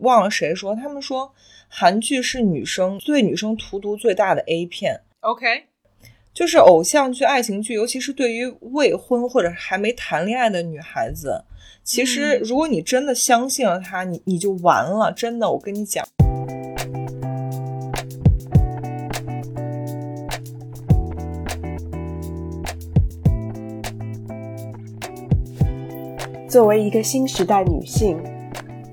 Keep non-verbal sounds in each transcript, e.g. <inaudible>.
忘了谁说，他们说韩剧是女生对女生荼毒最大的 A 片。OK，就是偶像剧、爱情剧，尤其是对于未婚或者还没谈恋爱的女孩子，其实嗯如果你真的相信了他，你你就完了。真的，我跟你讲。作为一个新时代女性，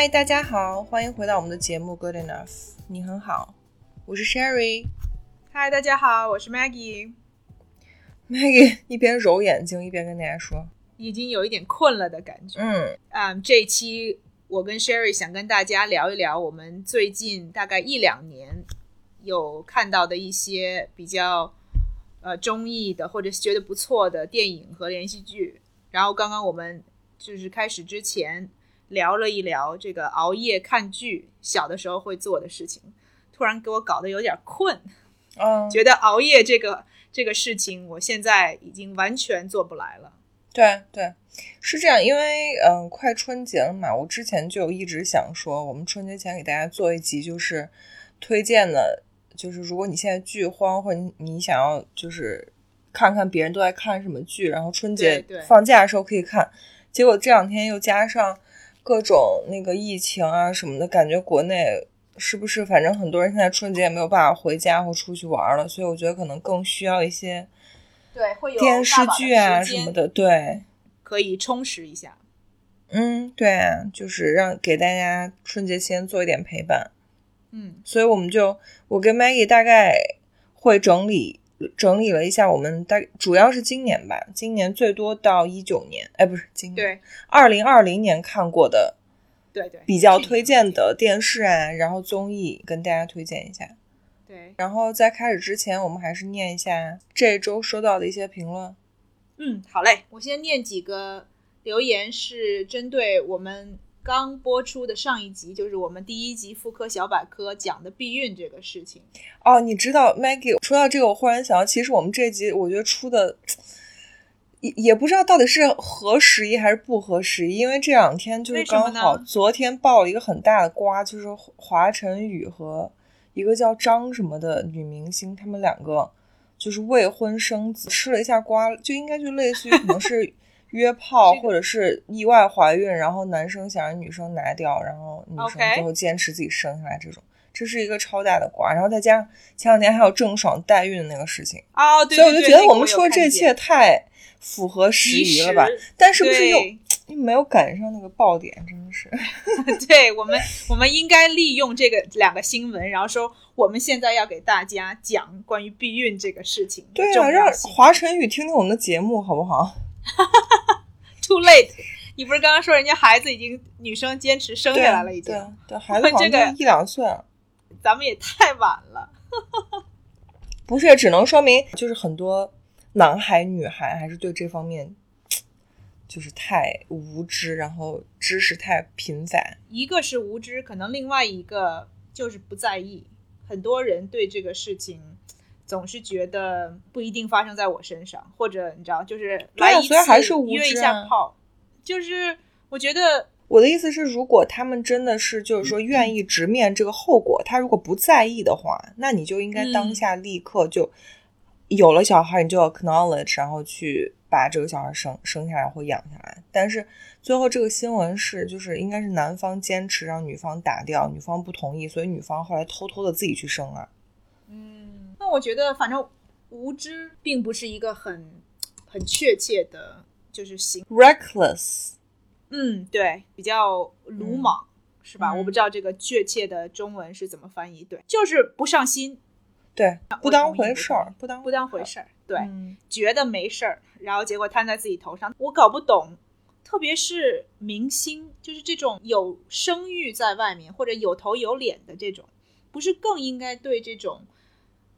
嗨，大家好，欢迎回到我们的节目 Good Enough，你很好，我是 Sherry。嗨，大家好，我是 Maggie，Maggie 一边揉眼睛一边跟大家说，已经有一点困了的感觉。嗯，嗯，这一期我跟 Sherry 想跟大家聊一聊我们最近大概一两年有看到的一些比较呃中意的或者是觉得不错的电影和连续剧。然后刚刚我们就是开始之前聊了一聊这个熬夜看剧小的时候会做的事情，突然给我搞得有点困，嗯，觉得熬夜这个这个事情我现在已经完全做不来了。对对，是这样，因为嗯、呃快春节了嘛，我之前就一直想说，我们春节前给大家做一集，就是推荐的，就是如果你现在剧荒，或者你你想要就是看看别人都在看什么剧，然后春节放假的时候可以看。结果这两天又加上各种那个疫情啊什么的，感觉国内是不是反正很多人现在春节也没有办法回家或出去玩了，所以我觉得可能更需要一些对，会有电视剧啊什么的，对。可以充实一下。嗯，对啊，就是让给大家春节先做一点陪伴，嗯，所以我们就我跟 Maggie 大概会整理整理了一下，我们大主要是今年吧，今年最多到一九年，哎，不是今年，对二零二零年看过的对对，比较推荐的电视啊，然后综艺跟大家推荐一下。对，然后在开始之前，我们还是念一下这周收到的一些评论。嗯，好嘞，我先念几个留言，是针对我们刚播出的上一集，就是我们第一集妇科小百科讲的避孕这个事情。哦，你知道 Maggie 说到这个，我忽然想到，其实我们这集我觉得出的也也不知道到底是合时宜还是不合时宜，因为这两天就是刚好昨天爆了一个很大的瓜，就是华晨宇和一个叫张什么的女明星，他们两个就是未婚生子，吃了一下瓜，就应该就类似于可能是约炮或者是意外怀孕，然后男生想让女生拿掉，然后女生最后坚持自己生下来这种。这是一个超大的瓜，然后再加上前两天还有郑爽代孕的那个事情，哦，对所以我就觉得我们说这一切太符合时宜了吧？但是不是又 <tsk> 又没有赶上那个爆点？真的是，<laughs> 对我们，我们应该利用这个两个新闻，然后说我们现在要给大家讲关于避孕这个事情对啊，让华晨宇听听我们的节目好不好？<laughs> Too late，你不是刚刚说人家孩子已经女生坚持生下来了，已经对，孩子 <laughs> 好像这个一两岁了。咱们也太晚了。不是，只能说明就是很多男孩女孩还是对这方面就是太无知，然后知识太贫乏。一个是无知，可能另外一个就是不在意。很多人对这个事情总是觉得不一定发生在我身上，或者你知道，就是来一次约一下炮，就是我觉得我的意思是，如果他们真的是就是说愿意直面这个后果，他如果不在意的话，那你就应该当下立刻就有了小孩，你就要 acknowledge，然后去把这个小孩生生下来或养下来。但是最后这个新闻是，就是应该是男方坚持让女方打掉，女方不同意，所以女方后来偷偷的自己去生啊。我觉得反正无知并不是一个很很确切的，就是行，reckless，嗯，对，比较鲁莽。是吧？嗯我不知道这个确切的中文是怎么翻译，对，就是不上心，对，不当回事儿，不当不当回事儿，对，嗯觉得没事儿，然后结果摊在自己头上。我搞不懂，特别是明星，就是这种有声誉在外面或者有头有脸的这种，不是更应该对这种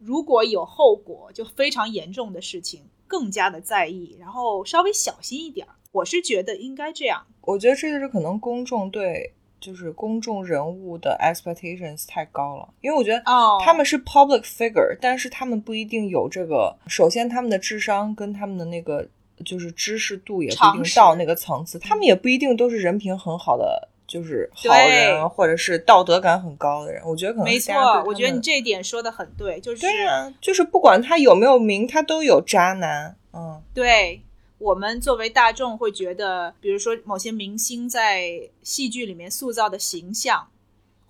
如果有后果就非常严重的事情更加的在意，然后稍微小心一点儿。我是觉得应该这样。我觉得这就是可能公众对就是公众人物的 expectations 太高了，因为我觉得哦他们是 public figure，但是他们不一定有这个。首先，他们的智商跟他们的那个就是知识度也不一定到那个层次，他们也不一定都是人品很好的，就是好人或者是道德感很高的人。我觉得可能没错我觉得你这一点说的很对，就是对啊，就是不管他有没有名，他都有渣男。嗯，对我们作为大众会觉得，比如说某些明星在戏剧里面塑造的形象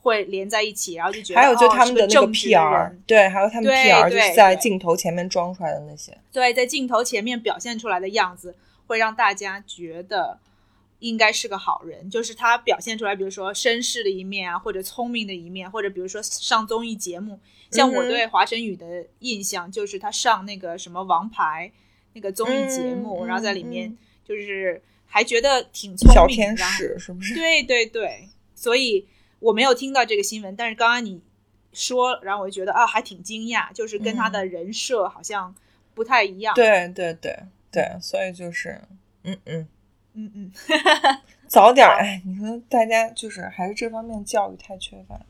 会连在一起，然后就觉得还有就哦他们的那个 PR，人对，还有他们 PR 就是在镜头前面装出来的那些。对，在镜头前面表现出来的样子，会让大家觉得应该是个好人。就是他表现出来，比如说绅士的一面啊，或者聪明的一面，或者比如说上综艺节目。像我对华晨宇的印象，就是他上那个什么《王牌》那个综艺节目，嗯然后在里嗯面就是还觉得挺聪明，小天使是不是？对对对，所以我没有听到这个新闻，但是刚刚你说，然后我就觉得啊，还挺惊讶，就是跟他的人设好像不太一样。，对对对对，所以就是，嗯嗯，嗯嗯，<laughs> 早点儿，哎，你说大家就是还是这方面教育太缺乏。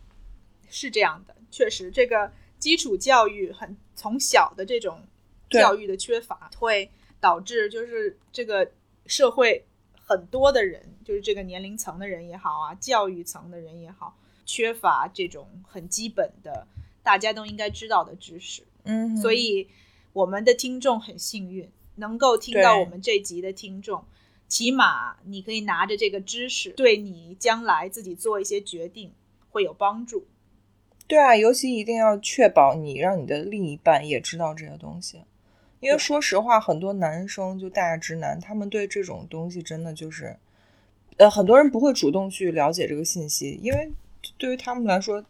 是这样的，确实这个基础教育很从小的这种教育的缺乏，会导致就是这个社会很多的人，就是这个年龄层的人也好啊，教育层的人也好，缺乏这种很基本的大家都应该知道的知识。嗯，所以我们的听众很幸运，能够听到我们这集的听众，起码你可以拿着这个知识，对你将来自己做一些决定会有帮助。对啊，尤其一定要确保你让你的另一半也知道这些东西，因为说实话，很多男生就大直男，他们对这种东西真的就是，呃，很多人不会主动去了解这个信息，因为对于他们来说，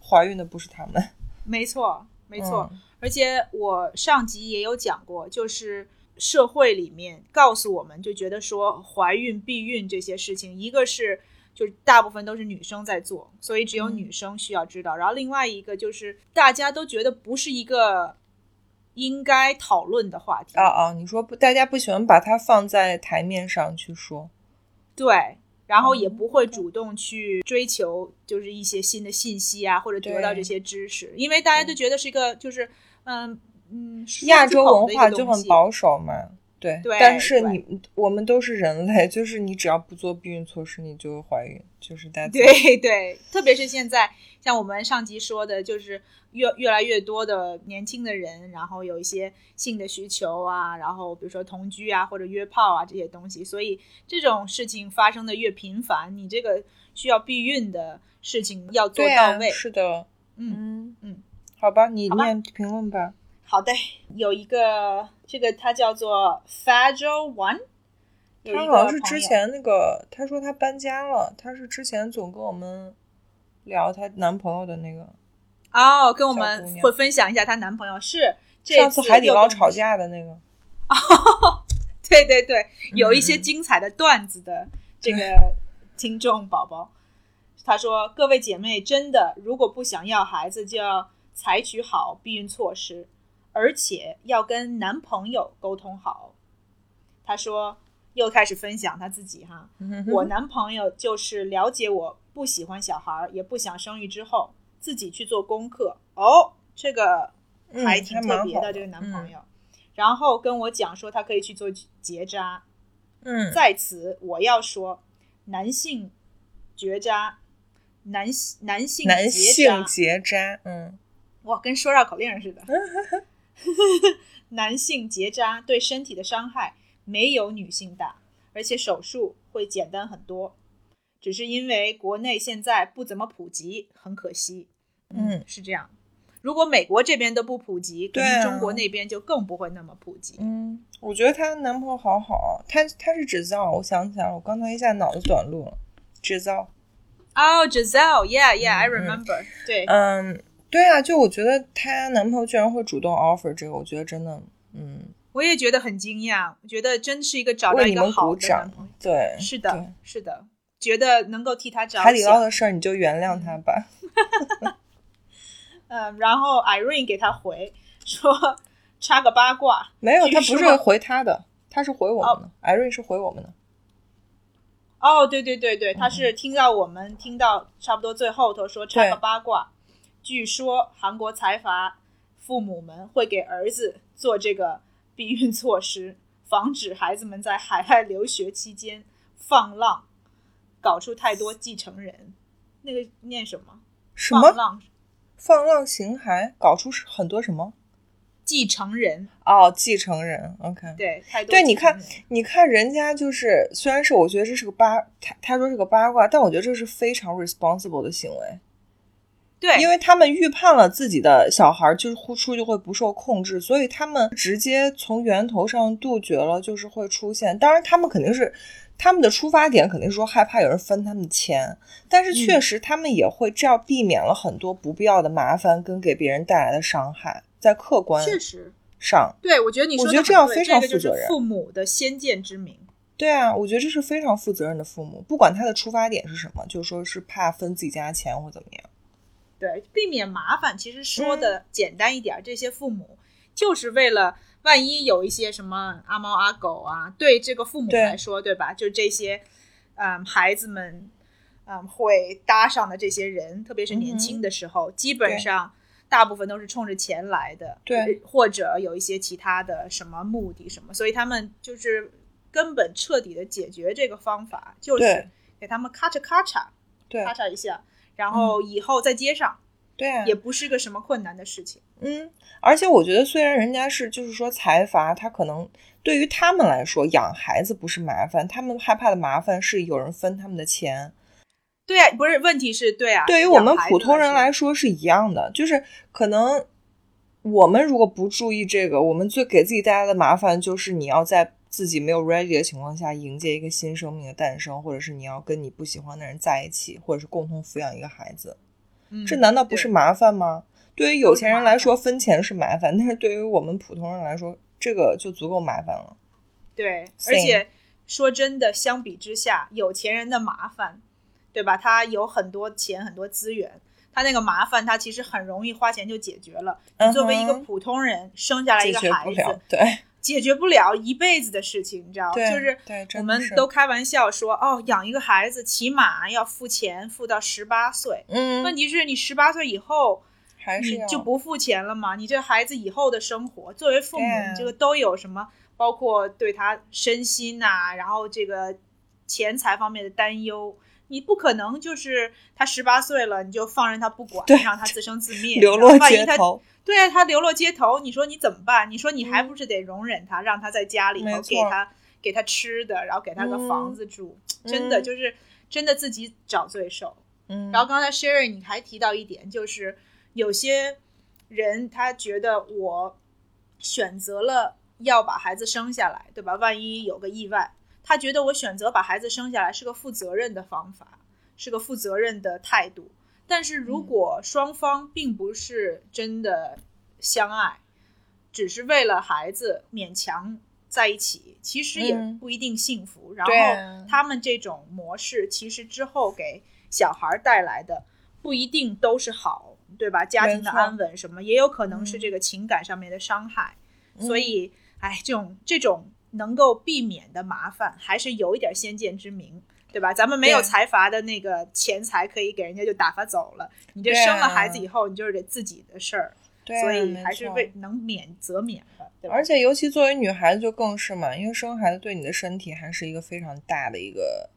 怀孕的不是他们。没错，没错。嗯而且我上集也有讲过，就是社会里面告诉我们，就觉得说怀孕、避孕这些事情，一个是就是大部分都是女生在做，所以只有嗯女生需要知道。然后另外一个就是大家都觉得不是一个应该讨论的话题。啊啊，你说不，大家不喜欢把它放在台面上去说。对，然后哦也不会主动去追求，就是一些新的信息啊，或者得到这些知识，因为大家都觉得是一个，就是嗯嗯，亚洲文化就很保守嘛，对。对但是你我们都是人类，就是你只要不做避孕措施，你就会怀孕，就是大家对 <laughs> 对，特别是现在，像我们上集说的，就是越越来越多的年轻的人，然后有一些性的需求啊，然后比如说同居啊，或者约炮啊这些东西，所以这种事情发生的越频繁，你这个需要避孕的事情要做到位。是的，嗯，嗯嗯，好吧，你念评论吧。好的，有一个这个他叫做 Fragile One，他好像是之前那个，他说他搬家了，他是之前总跟我们聊她男朋友的那个，哦，跟我们会分享一下她男朋友是这上次海底捞吵架的那个。<laughs> 对对对，有一些嗯精彩的段子的这个听众宝宝，他说：“各位姐妹，真的，如果不想要孩子，就要采取好避孕措施，而且要跟男朋友沟通好。”他说，又开始分享他自己哈，我男朋友就是了解我不喜欢小孩儿，也不想生育之后，自己去做功课。哦，这个嗯还挺特别的这个男朋友。然后跟我讲说他可以去做结扎。嗯，在此我要说，男性绝扎，男男性男结性，结扎，嗯，哇，跟说绕口令似的。<laughs> <laughs> 男性结扎对身体的伤害没有女性大，而且手术会简单很多，只是因为国内现在不怎么普及，很可惜。嗯是这样。如果美国这边都不普及，肯对啊定中国那边就更不会那么普及。嗯，我觉得她男朋友好好，他他是制造，我想起来了，我刚才一下脑子短路了，制造。哦、g i s e l l e y e a h yeah，I remember、对，嗯，对啊，就我觉得她男朋友居然会主动 offer 这个，我觉得真的，嗯，我也觉得很惊讶，我觉得真是一个找到一个好的男朋友。。对，是的，是的，觉得能够替他找海底捞。的事儿你就原谅他吧。<laughs> 嗯，然后 Irene 给他回说插个八卦，没有，他不是回他的，他是回我们的。艾瑞是回我们的。哦，对对对对，嗯他是听到我们听到差不多最后头说插个八卦，据说韩国财阀父母们会给儿子做这个避孕措施，防止孩子们在海外留学期间放浪，搞出太多继承人。那个念什么？什么放浪放浪形骸，搞出很多什么？继承人，哦，继承人。OK，对，太多对，你看你看人家就是，虽然是我觉得这是个八，他他说是个八卦，但我觉得这是非常 responsible 的行为，对，因为他们预判了自己的小孩就是呼出就会不受控制，所以他们直接从源头上杜绝了就是会出现。当然，他们肯定是他们的出发点肯定是说害怕有人分他们的钱，但是确实他们也会这样避免了很多不必要的麻烦跟给别人带来的伤害，在客观确实，上。对我觉得你说我觉得这样非常负责任父母的先见之明。对啊，我觉得这是非常负责任的父母，不管他的出发点是什么，就说是怕分自己家钱或怎么样。对，避免麻烦，其实说嗯。的简单一点儿，这些父母就是为了万一有一些什么阿猫阿狗啊，对这个父母来说，对吧？就这些，嗯，孩子们，嗯，会搭上的这些人，特别是年轻的时候，基本上大部分都是冲着钱来的，对，或者有一些其他的什么目的什么，所以他们就是根本彻底的解决这个方法，就是给他们咔嚓咔嚓对。咔嚓一下，然后以后再接上。对啊，也不是个什么困难的事情。嗯，而且我觉得，虽然人家是就是说财阀，他可能对于他们来说养孩子不是麻烦，他们害怕的麻烦是有人分他们的钱。对啊，不是问题是对啊，对于我们普通人来来说是一样的，就是可能我们如果不注意这个，我们最给自己带来的麻烦就是你要在自己没有 ready 的情况下迎接一个新生命的诞生，或者是你要跟你不喜欢的人在一起，或者是共同抚养一个孩子。嗯这难道不是麻烦吗？对于有钱人来说，分钱是麻烦，但是对于我们普通人来说，这个就足够麻烦了。对，而且说真的，相比之下，有钱人的麻烦，对吧？他有很多钱，很多资源。他那个麻烦，他其实很容易花钱就解决了。你作为一个普通人，生下来一个孩子，对解决不了一辈子的事情，你知道？对，就是，我们都开玩笑说，哦，养一个孩子起码要付钱，付到十八岁。嗯，问题是你十八岁以后，还是你就不付钱了嘛？你这孩子以后的生活，作为父母，这个都有什么？包括对他身心呐、然后这个钱财方面的担忧。你不可能就是他十八岁了，你就放任他不管，让他自生自灭，<laughs> 流落街头。对啊，他流落街头，你说你怎么办？你说你还不是得容忍他，让他在家里头给他给他吃的，然后给他个房嗯子住，真的嗯就是真的自己找罪受。嗯，然后刚才 Sherry 你还提到一点，就是有些人他觉得我选择了要把孩子生下来，对吧？万一有个意外，他觉得我选择把孩子生下来是个负责任的方法，是个负责任的态度。但是如果双方并不是真的相爱，只是为了孩子勉强在一起，其实也嗯不一定幸福。然后他们这种模式，其实之后给小孩带来的不一定都是好，对吧？家庭的安稳什么，也有可能是嗯这个情感上面的伤害。嗯所以，哎，这种这种能够避免的麻烦，还是有一点先见之明。对吧？咱们没有财阀的那个钱财可以给人家就打发走了，你这生了孩子以后，你就是得自己的事儿，所以还是为能免则免吧，对吧？而且尤其作为女孩子就更是嘛，因为生孩子对你的身体还是一个非常大的一个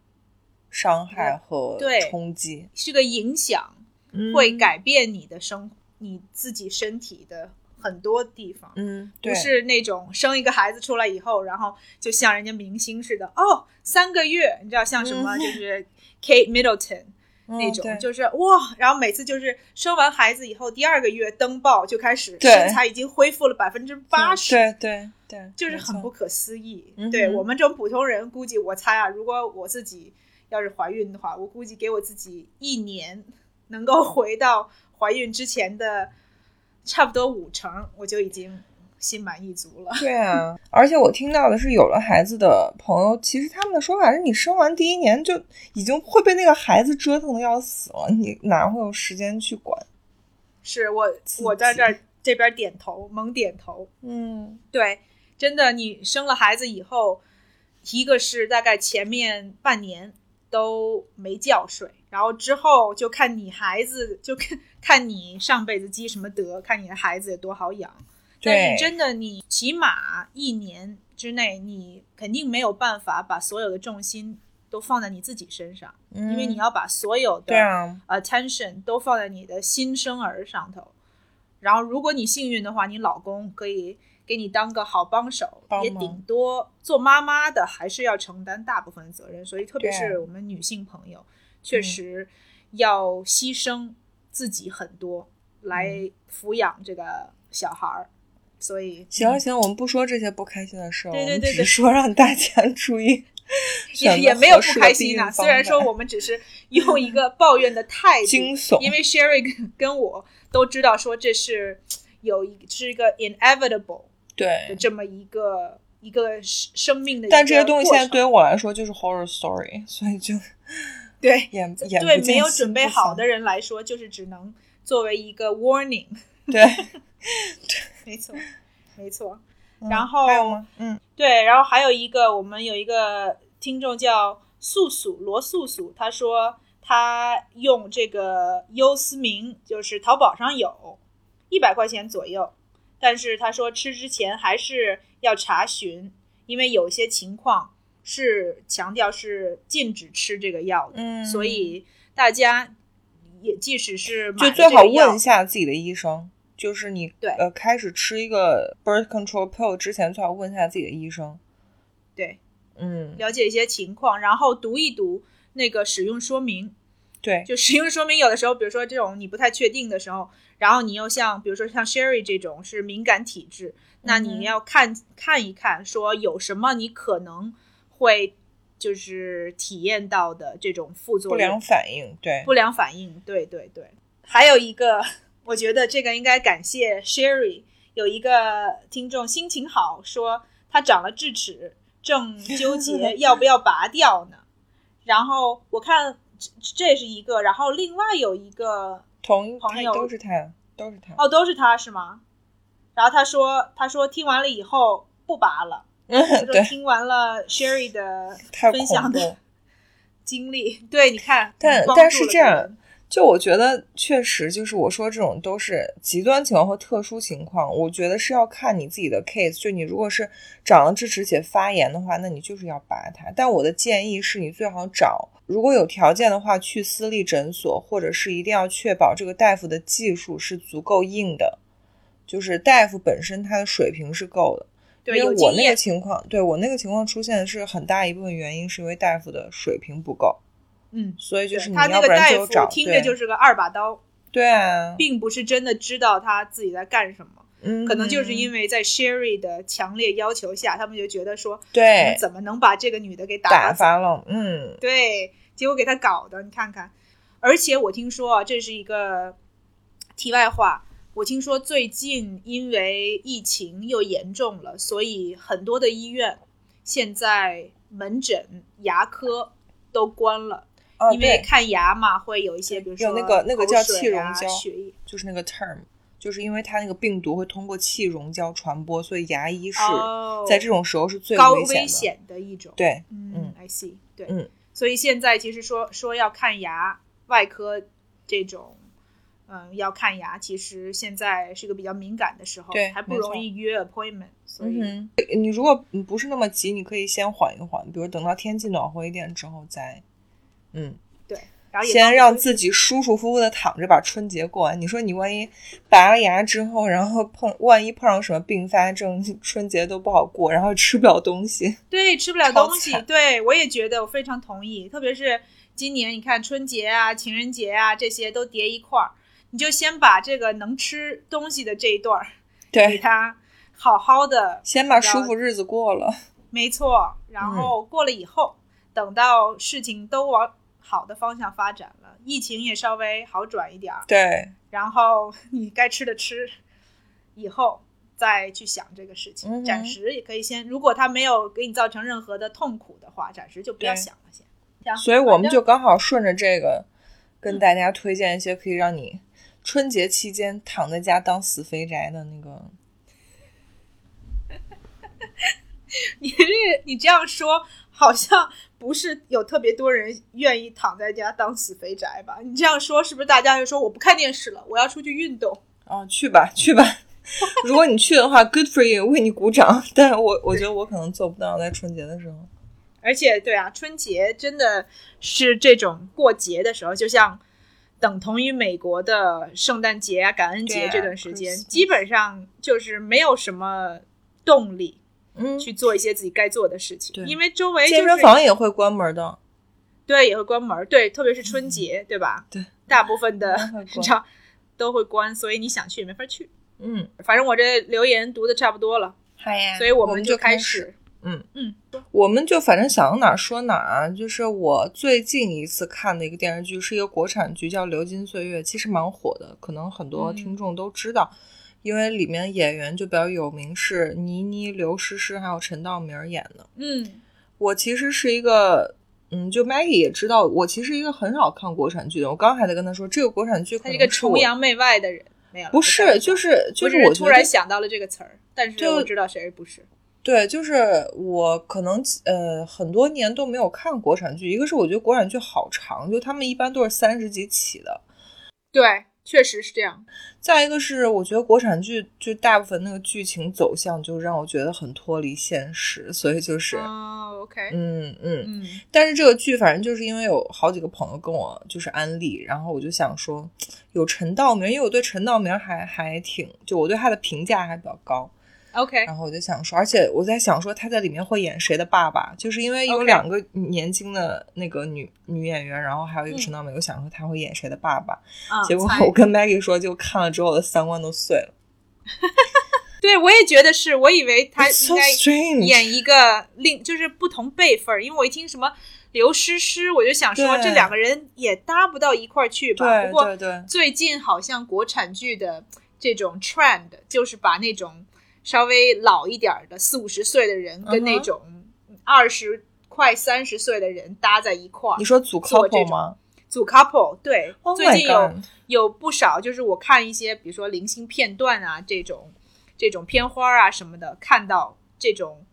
伤害和对冲击，是个影响，嗯。会改变你的生你自己身体的很多地方。嗯，对。不是那种生一个孩子出来以后，然后就像人家明星似的，哦，三个月，你知道像什么，嗯。就是 Kate Middleton 那种，嗯就是哇，然后每次就是生完孩子以后，第二个月登报就开始身材已经恢复了百分之八十，对对对，就是很不可思议。对我们这种普通人，估计我猜啊，如果我自己要是怀孕的话，我估计给我自己一年能够回到怀孕之前的差不多五成，我就已经心满意足了。对啊，而且我听到的是，有了孩子的朋友，其实他们的说法是你生完第一年就已经会被那个孩子折腾的要死了，你哪会有时间去管？是我我在这儿这边点头，猛点头。嗯，对，真的，你生了孩子以后，一个是大概前面半年都没觉睡，然后之后就看你孩子，就看看你上辈子积什么德，看你的孩子有多好养。但对是真的，你起码一年之内，你肯定没有办法把所有的重心都放在你自己身上，因为你要把所有的，attention 都放在你的新生儿上头。然后，如果你幸运的话，你老公可以给你当个好帮手，帮也顶多做妈妈的还是要承担大部分的责任。所以，特别是我们女性朋友，确实要牺牲自己很多来抚养这个小孩儿。所以，行了行，我们不说这些不开心的事儿，对对对我们只是说让大家 <laughs> 注意也也没有不开心啊、虽然说我们只是用一个抱怨的态度，惊悚因为 Sherry 跟跟我都知道说这是有一是一个 inevitable 的对，这么一个一个生生命的但这些东西现在对于我来说就是 horror story，所以就对眼眼对没有准备好的人来说，就是只能作为一个 warning。对，<laughs> 没错，没错。嗯然后还有吗？嗯，对，然后还有一个，我们有一个听众叫素素罗素素，他说他用这个优思明，就是淘宝上有一百块钱左右，但是他说吃之前还是要查询，因为有些情况是强调是禁止吃这个药的，嗯所以大家也即使是买就最好问一下自己的医生。就是你对呃开始吃一个 birth control pill 之前，最好问一下自己的医生。对嗯，了解一些情况，然后读一读那个使用说明。对，就使用说明有的时候，比如说这种你不太确定的时候，然后你又像比如说像 Sherry 这种是敏感体质，那嗯你要看看一看，说有什么你可能会就是体验到的这种副作用、不良反应，对，不良反应，对对对。还有一个，<laughs> 我觉得这个应该感谢 Sherry，有一个听众心情好，说他长了智齿，正纠结 <laughs> 要不要拔掉呢。然后我看这这是一个，然后另外有一个同朋友都是他，都是他。哦，都是他是吗？然后他说，他说听完了以后不拔了，<laughs> 对，听完了 Sherry 的分享的经历，对，你看，但但是这样就我觉得确实就是我说这种都是极端情况和特殊情况，我觉得是要看你自己的 case。就你如果是长了智齿且发炎的话，那你就是要拔它。但我的建议是你最好找，如果有条件的话，去私立诊所，或者是一定要确保这个大夫的技术是足够硬的，就是大夫本身他的水平是够的。对因为我那个情况，对我那个情况出现是很大一部分原因是因为大夫的水平不够，嗯，所以就是他那个大夫听着就是个二把刀，对啊，并不是真的知道他自己在干什么，嗯，可能就是因为为在 Sherry 的强烈要求下，他们就觉得说，对们怎么能把这个女的给打打发了，嗯，对，结果给他搞的，你看看。而且我听说啊，这是一个题外话。我听说最近因为疫情又严重了，所以很多的医院现在门诊、牙科都关了，哦，因为，看牙嘛，会有一些，比如说有那个那个叫气溶胶就是那个 term，就是因为它那个病毒会通过气溶胶传播，所以牙医是哦在这种时候是最高危险的。一种。对，嗯嗯，I see，对，嗯，所以现在其实说说要看牙，外科这种，嗯，要看牙，其实现在是一个比较敏感的时候，对还不容易约 appointment，所以、嗯，你如果不是那么急，你可以先缓一缓，比如等到天气暖和一点之后再，嗯，对，然后先让自己舒舒服服的躺着把春节过完。你说你万一拔了牙之后，然后碰万一碰上什么并发症，<laughs> 春节都不好过，然后吃不了东西。<laughs> 对吃不了东西，对我也觉得我非常同意，特别是今年你看春节啊、情人节啊这些都叠一块儿，你就先把这个能吃东西的这一段儿给对，它好好的先把舒服日子过了。没错，然后过了以后，等到事情都往好的方向发展了，疫情也稍微好转一点儿，对，然后你该吃的吃，以后再去想这个事情。嗯暂时也可以先，如果他没有给你造成任何的痛苦的话，暂时就不要想了先。所以我们就刚好顺着这个，跟大家推荐一些可以让你春节期间躺在家当死肥宅的那个。<laughs> 你这你这样说，好像不是有特别多人愿意躺在家当死肥宅吧？<laughs> 你这样说，是不是大家就说我不看电视了，我要出去运动？哦，去吧，<laughs> 去吧。如果你去的话，good for you，为你鼓掌。但我我觉得我可能做不到，在春节的时候。而且，对啊，春节真的是这种过节的时候，就像等同于美国的圣诞节啊、感恩节这段时间基本上就是没有什么动力嗯，去做一些自己该做的事情，对因为周围、就是、健身房也会关门的。对也会关门，对，特别是春节，对吧？对，大部分的你知道都会关，所以你想去也没法去。嗯，反正我这留言读的差不多了，好呀所以我们就开始。。嗯嗯，我们就反正想到哪儿说哪儿啊。就是我最近一次看的一个电视剧是一个国产剧，叫《流金岁月》，其实蛮火的，可能很多嗯听众都知道，因为里面演员就比较有名，是倪妮、刘诗诗还有陈道明演的。嗯我其实是一个，嗯，就 Maggie 也知道，我其实一个很少看国产剧的。我刚还在跟他说，这个国产剧可他是个能是我崇洋媚外的人，没有不是，就是就是是我突然想到了这个词儿，但是就我知道谁不是。对，就是我可能呃很多年都没有看国产剧，一个是我觉得国产剧好长，就他们一般都是三十集起的，对，确实是这样。再一个是我觉得国产剧就大部分那个剧情走向就让我觉得很脱离现实，所以就是、哦，OK，嗯嗯，嗯但是这个剧反正就是因为有好几个朋友跟我就是安利，然后我就想说有陈道明，因为我对陈道明还还挺就我对他的评价还比较高。，OK，然后我就想说，而且我在想说他在里面会演谁的爸爸，就是因为有两个年轻的那个女女演员，然后还有一个嗯陈道明，我想说他会演谁的爸爸，啊，结果我跟 Maggie 说，就看了之后我的三观都碎了。<laughs> 对我也觉得是，我以为他应该。演一个另就是不同辈分儿，因为我一听什么刘诗诗，我就想说这两个人也搭不到一块儿去吧。对不过最近好像国产剧的这种 trend 就是把那种稍微老一点儿的四五十岁的人跟那种二十快三十岁的人搭在一块儿你，说组 couple 种吗组 couple。对 Oh 最近有有不少，就是我看一些，比如说零星片段啊，这种这种片花啊什么的，看到这种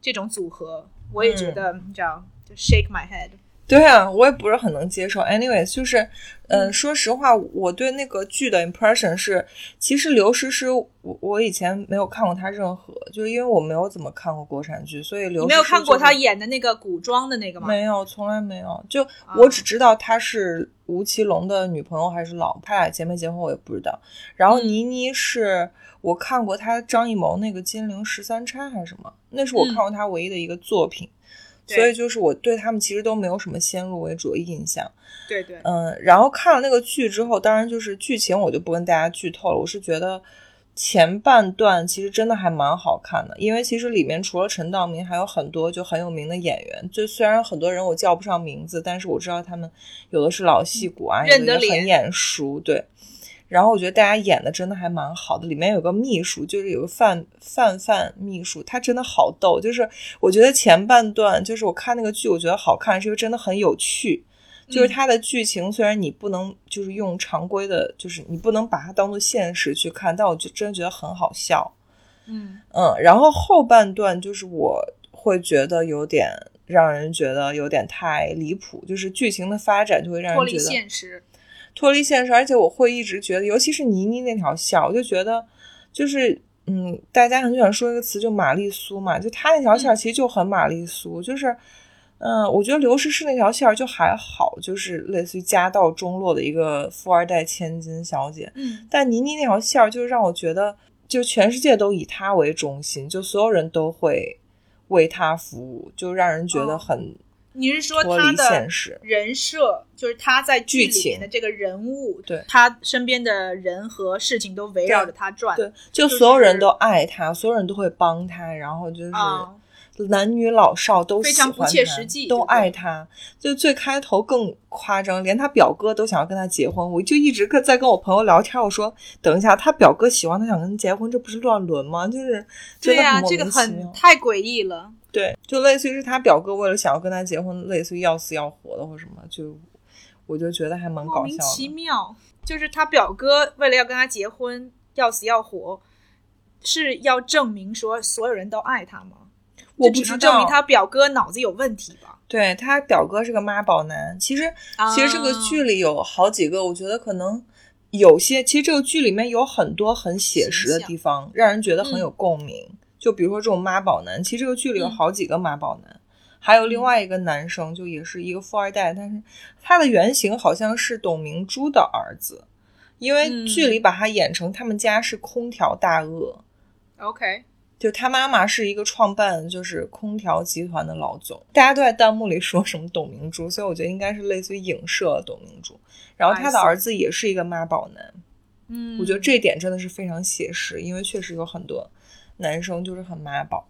这种组合，我也觉得、你知道，就 shake my head。对啊，我也不是很能接受。Anyways，就是，嗯、嗯说实话，我对那个剧的 impression 是，其实刘诗诗，我我以前没有看过她任何，就是因为我没有怎么看过国产剧，所以刘你没有诗诗就是看过她演的那个古装的那个吗？没有，从来没有。就啊我只知道她是吴奇隆的女朋友还是老婆，他俩结没结婚我也不知道。然后嗯倪妮是我看过她张艺谋那个《金陵十三钗》还是什么，那是我嗯看过她唯一的一个作品。对所以就是我对他们其实都没有什么先入为主的印象，对对，嗯，然后看了那个剧之后，当然就是剧情我就不跟大家剧透了。我是觉得前半段其实真的还蛮好看的，因为其实里面除了陈道明，还有很多就很有名的演员。就虽然很多人我叫不上名字，但是我知道他们有的是老戏骨啊，有的很眼熟，对。然后我觉得大家演的真的还蛮好的，里面有个秘书，就是有个范范范秘书，他真的好逗。就是我觉得前半段，就是我看那个剧，我觉得好看，是因为真的很有趣。就是它的剧情，虽然你不能就是用常规的，就是你不能把它当做现实去看，但我就真的觉得很好笑。嗯嗯，然后后半段就是我会觉得有点让人觉得有点太离谱，就是剧情的发展就会让脱离人觉得现实。脱离现实，而且我会一直觉得，尤其是倪妮那条线，我就觉得就是嗯，大家很喜欢说一个词，就玛丽苏嘛，就她那条线其实就很玛丽苏，就是嗯，我觉得刘诗诗那条线就还好，就是类似于家道中落的一个富二代千金小姐，嗯。但倪妮那条线儿就让我觉得，就全世界都以她为中心，就所有人都会为她服务，就让人觉得哦。很你是说他的。人设，就是他在剧里面的这个人物，对他身边的人和事情都围绕着他转。对，就就是所有人都爱他，所有人都会帮他，然后就是、啊，男女老少都喜欢非常不切他实际都爱他。就最开头更夸张，连他表哥都想要跟他结婚。我就一直跟在跟我朋友聊天，我说等一下，他表哥喜欢他，想跟他结婚，这不是乱伦吗？就是对呀、这个很太诡异了。对，就类似于是他表哥为了想要跟他结婚，类似于要死要活的或什么，就我就觉得还蛮莫名搞笑其的。妙，就是他表哥为了要跟他结婚，要死要活，是要证明说所有人都爱他吗？我不知这只能证明，他表哥脑子有问题吧？对他表哥是个妈宝男。其实，其实这个啊剧里有好几个，我觉得可能有些，其实这个剧里面有很多很写实的地方，让人觉得很有嗯共鸣。就比如说这种妈宝男，其实这个剧里有嗯好几个妈宝男。还有另外一个男生，就也是一个富二代，但是他的原型好像是董明珠的儿子，因为嗯剧里把他演成他们家是空调大鳄，OK，就他妈妈是一个创办就是空调集团的老总，大家都在弹幕里说什么董明珠，所以我觉得应该是类似于影射董明珠。然后他的儿子也是一个妈宝男，嗯，我觉得这一点真的是非常写实，因为确实有很多男生就是很妈宝，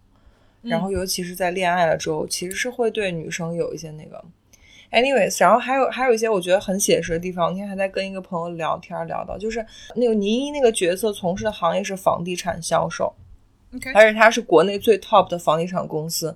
嗯然后尤其是在恋爱了之后，其实是会对女生有一些那个。Anyways，然后还有还有一些我觉得很写实的地方。我那天还在跟一个朋友聊天，聊到就是那个倪妮那个角色从事的行业是房地产销售而且他是国内最 top 的房地产公司。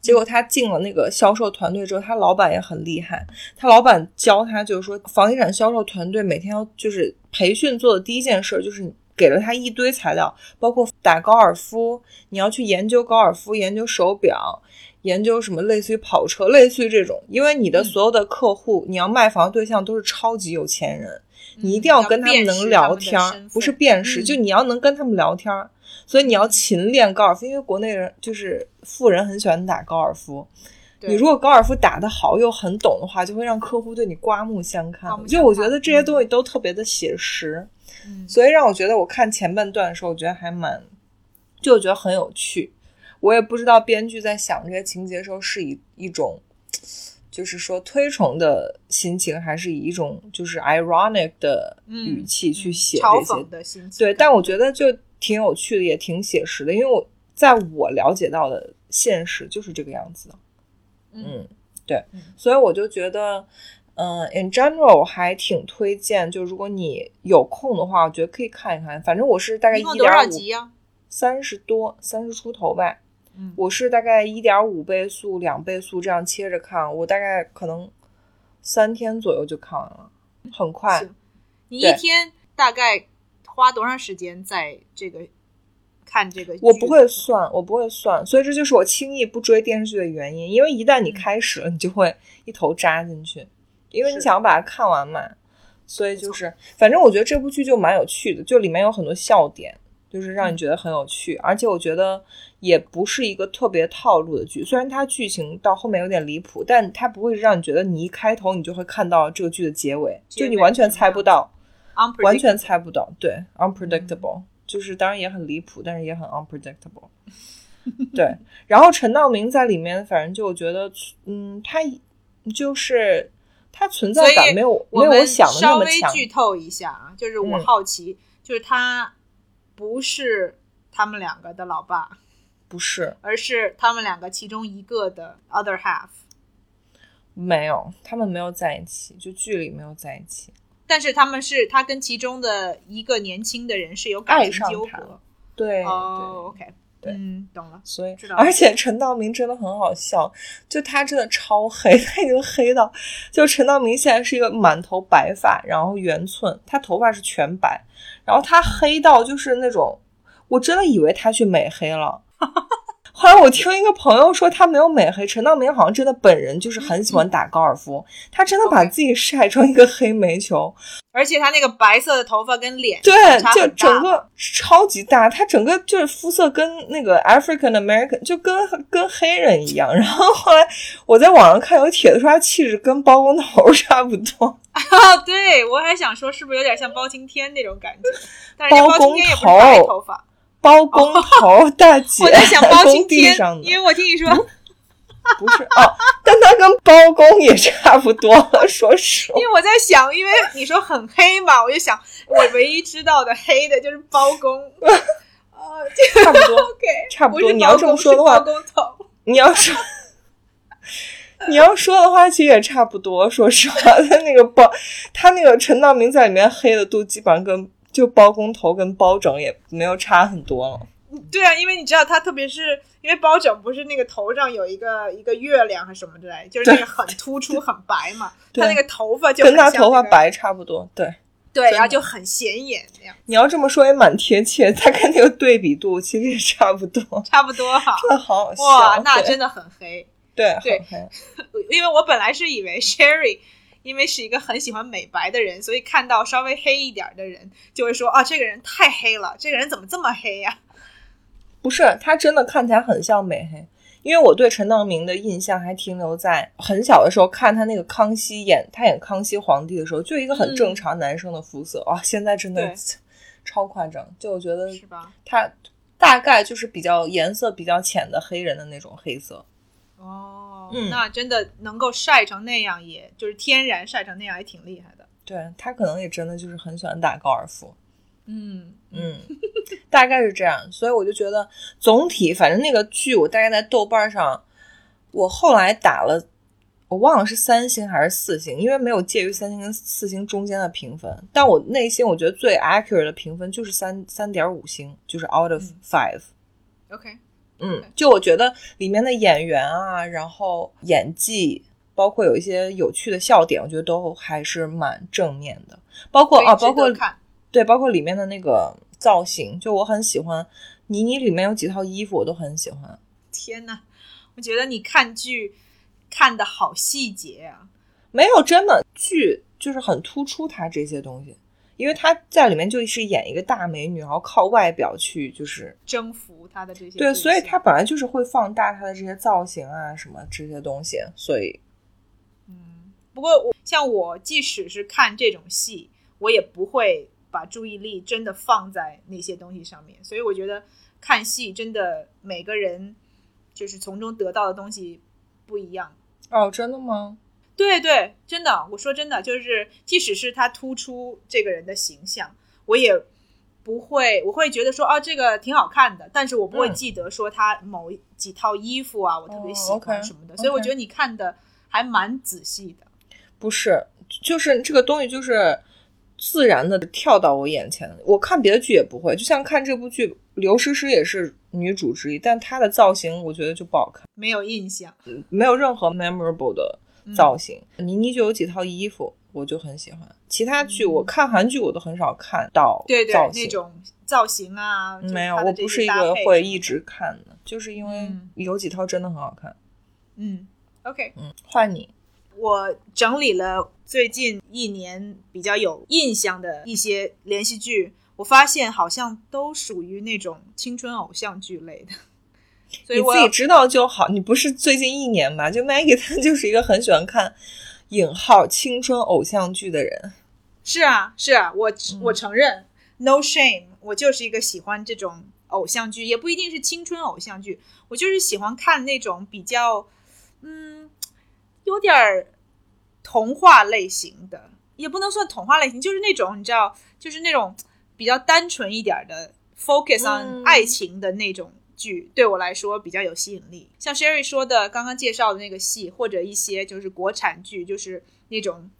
结果他进了那个销售团队之后，他老板也很厉害。他老板教他，就是说房地产销售团队每天要就是培训做的第一件事，就是给了他一堆材料，包括打高尔夫，你要去研究高尔夫，研究手表，研究什么类似于跑车，类似于这种。因为你的所有的客户，你要卖房对象都是超级有钱人，你一定要跟他们能聊天儿，不是辨识，嗯就你要能跟他们聊天儿。所以你要勤练高尔夫，因为国内人就是富人很喜欢打高尔夫。你如果高尔夫打得好又很懂的话，就会让客户对你刮目相看就我觉得这些东西都特别的写实，嗯所以让我觉得我看前半段的时候，我觉得还蛮，就我觉得很有趣。我也不知道编剧在想这些情节的时候是以一种，就是说推崇的心情，还是以一种就是 ironic 的语气去写这些讽的心情。对，但我觉得就挺有趣的，也挺写实的，因为我在我了解到的现实就是这个样子的。嗯，对，嗯所以我就觉得，嗯、i n general 我还挺推荐，就如果你有空的话，我觉得可以看一看。反正我是大概一点五？三十多，三十出头吧。嗯我是大概一点五倍速、两倍速这样切着看，我大概可能三天左右就看完了，很快。你一天大概花多长时间在这个看这个？我不会算，我不会算，所以这就是我轻易不追电视剧的原因。因为一旦你嗯开始了，你就会一头扎进去，因为你想要把它看完嘛。所以就是，反正我觉得这部剧就蛮有趣的，就里面有很多笑点，就是让你觉得很有趣，而且我觉得也不是一个特别套路的剧。虽然它剧情到后面有点离谱，但它不会让你觉得你一开头你就会看到这个剧的结尾，就你完全猜不到。完全猜不到，对，unpredictable，、就是当然也很离谱，但是也很 unpredictable。<laughs> 对，然后陈道明在里面，反正就我觉得，嗯，他就是他存在感没有没有我想的那稍微。剧透一下啊，就是我嗯好奇，就是他不是他们两个的老爸，不是，而是他们两个其中一个的 other half。没有，他们没有在一起，就剧里没有在一起。但是他们是他跟其中的一个年轻的人是有感爱情纠葛。对，哦，OK，对嗯，懂了。所以知道，而且陈道明真的很好笑，就他真的超黑，<laughs> 他已经黑到，就陈道明现在是一个满头白发，然后圆寸，他头发是全白，然后他黑到就是那种，我真的以为他去美黑了。后来我听一个朋友说他没有美黑，陈道明好像真的本人就是很喜欢打高尔夫，他真的把自己晒成一个黑煤球，而且他那个白色的头发跟脸对，就整个超级大，他整个就是肤色跟那个 African American 就跟跟黑人一样。<laughs> 然后后来我在网上看有帖子说他气质跟包工头差不多，啊，对我还想说是不是有点像包青天那种感觉，但是包包青天也不是工头白头发。包工头大姐，我在想包青工地天因为我听你说，不是哦，但他跟包工也差不多了，说实话因。为我在想，因为你说很黑嘛，我就想我唯一知道的黑的就是包公，呃，<laughs> 这个差不多差不多是你要这么说的话包工头，你要说，你要说的话，其实也差不多。说实话，他那个包，他那个陈道明在里面黑的都基本上跟就包工头跟包拯也没有差很多了。对啊，因为你知道他，特别是因为包拯不是那个头上有一个一个月亮还是什么之类，就是那个很突出、很白嘛。他那个头发就跟他头发白差不多。对对，然后就很显眼那样。你要这么说也蛮贴切，<laughs> 他跟那个对比度其实也差不多，<laughs> 差不多哈。<laughs> 真的好好笑。哇，那真的很黑。对对，因为我本来是以为 Sherry 因为是一个很喜欢美白的人，所以看到稍微黑一点的人就会说啊，这个人太黑了，这个人怎么这么黑呀？不是，他真的看起来很像美黑。因为我对陈道明的印象还停留在很小的时候看他那个康熙演他演康熙皇帝的时候，就一个很正常男生的肤色啊。现在真的超夸张，就我觉得是吧？他大概就是比较颜色比较浅的黑人的那种黑色。哦，那真的能够晒成那样，也就是天然晒成那样，也挺厉害的。对他可能也真的就是很喜欢打高尔夫。嗯嗯，<laughs> 大概是这样，所以我就觉得总体，反正那个剧我大概在豆瓣上，我后来打了，我忘了是三星还是四星，因为没有介于三星跟四星中间的评分。但我内心我觉得最 accurate 的评分就是三三点五星，就是 out of five。OK，嗯，就我觉得里面的演员啊，然后演技，包括有一些有趣的笑点，我觉得都还是蛮正面的。包括啊，包括。对，包括里面的那个造型，就我很喜欢。妮妮里面有几套衣服，我都很喜欢。天呐，我觉得你看剧看的好细节啊！没有，真的剧就是很突出它这些东西，因为她在里面就是演一个大美女，然后靠外表去就是征服她的这些。对，所以她本来就是会放大她的这些造型啊，什么这些东西。所以，嗯，不过我像我，即使是看这种戏，我也不会。把注意力真的放在那些东西上面，所以我觉得看戏真的每个人就是从中得到的东西不一样。哦，真的吗？对对，真的。我说真的，就是即使是他突出这个人的形象，我也不会，我会觉得说啊，这个挺好看的，但是我不会记得说他某几套衣服啊，我特别喜欢什么的。所以我觉得你看的还蛮仔细的。不是，就是这个东西就是。自然的跳到我眼前，我看别的剧也不会，就像看这部剧，刘诗诗也是女主之一，但她的造型我觉得就不好看，没有印象，没有任何 memorable 的造型。倪妮就有几套衣服，我就很喜欢。其他剧我看韩剧我都很少看到对对那种造型啊，没有，我不是一个会一直看的，就是因为有几套真的很好看。嗯，OK，嗯，换你。我整理了最近一年比较有印象的一些连续剧，我发现好像都属于那种青春偶像剧类的。所以你自己知道就好。你不是最近一年吧？就 Maggie 她 <laughs> 就是一个很喜欢看引号青春偶像剧的人。是啊，是啊，我我承认，No shame，我就是一个喜欢这种偶像剧，也不一定是青春偶像剧，我就是喜欢看那种比较，嗯。有点儿童话类型的，也不能算童话类型，就是那种你知道，就是那种比较单纯一点的，focus on 爱情的那种剧，对我来说比较有吸引力。像 Sherry 说的刚刚介绍的那个戏，或者一些就是国产剧，就是那种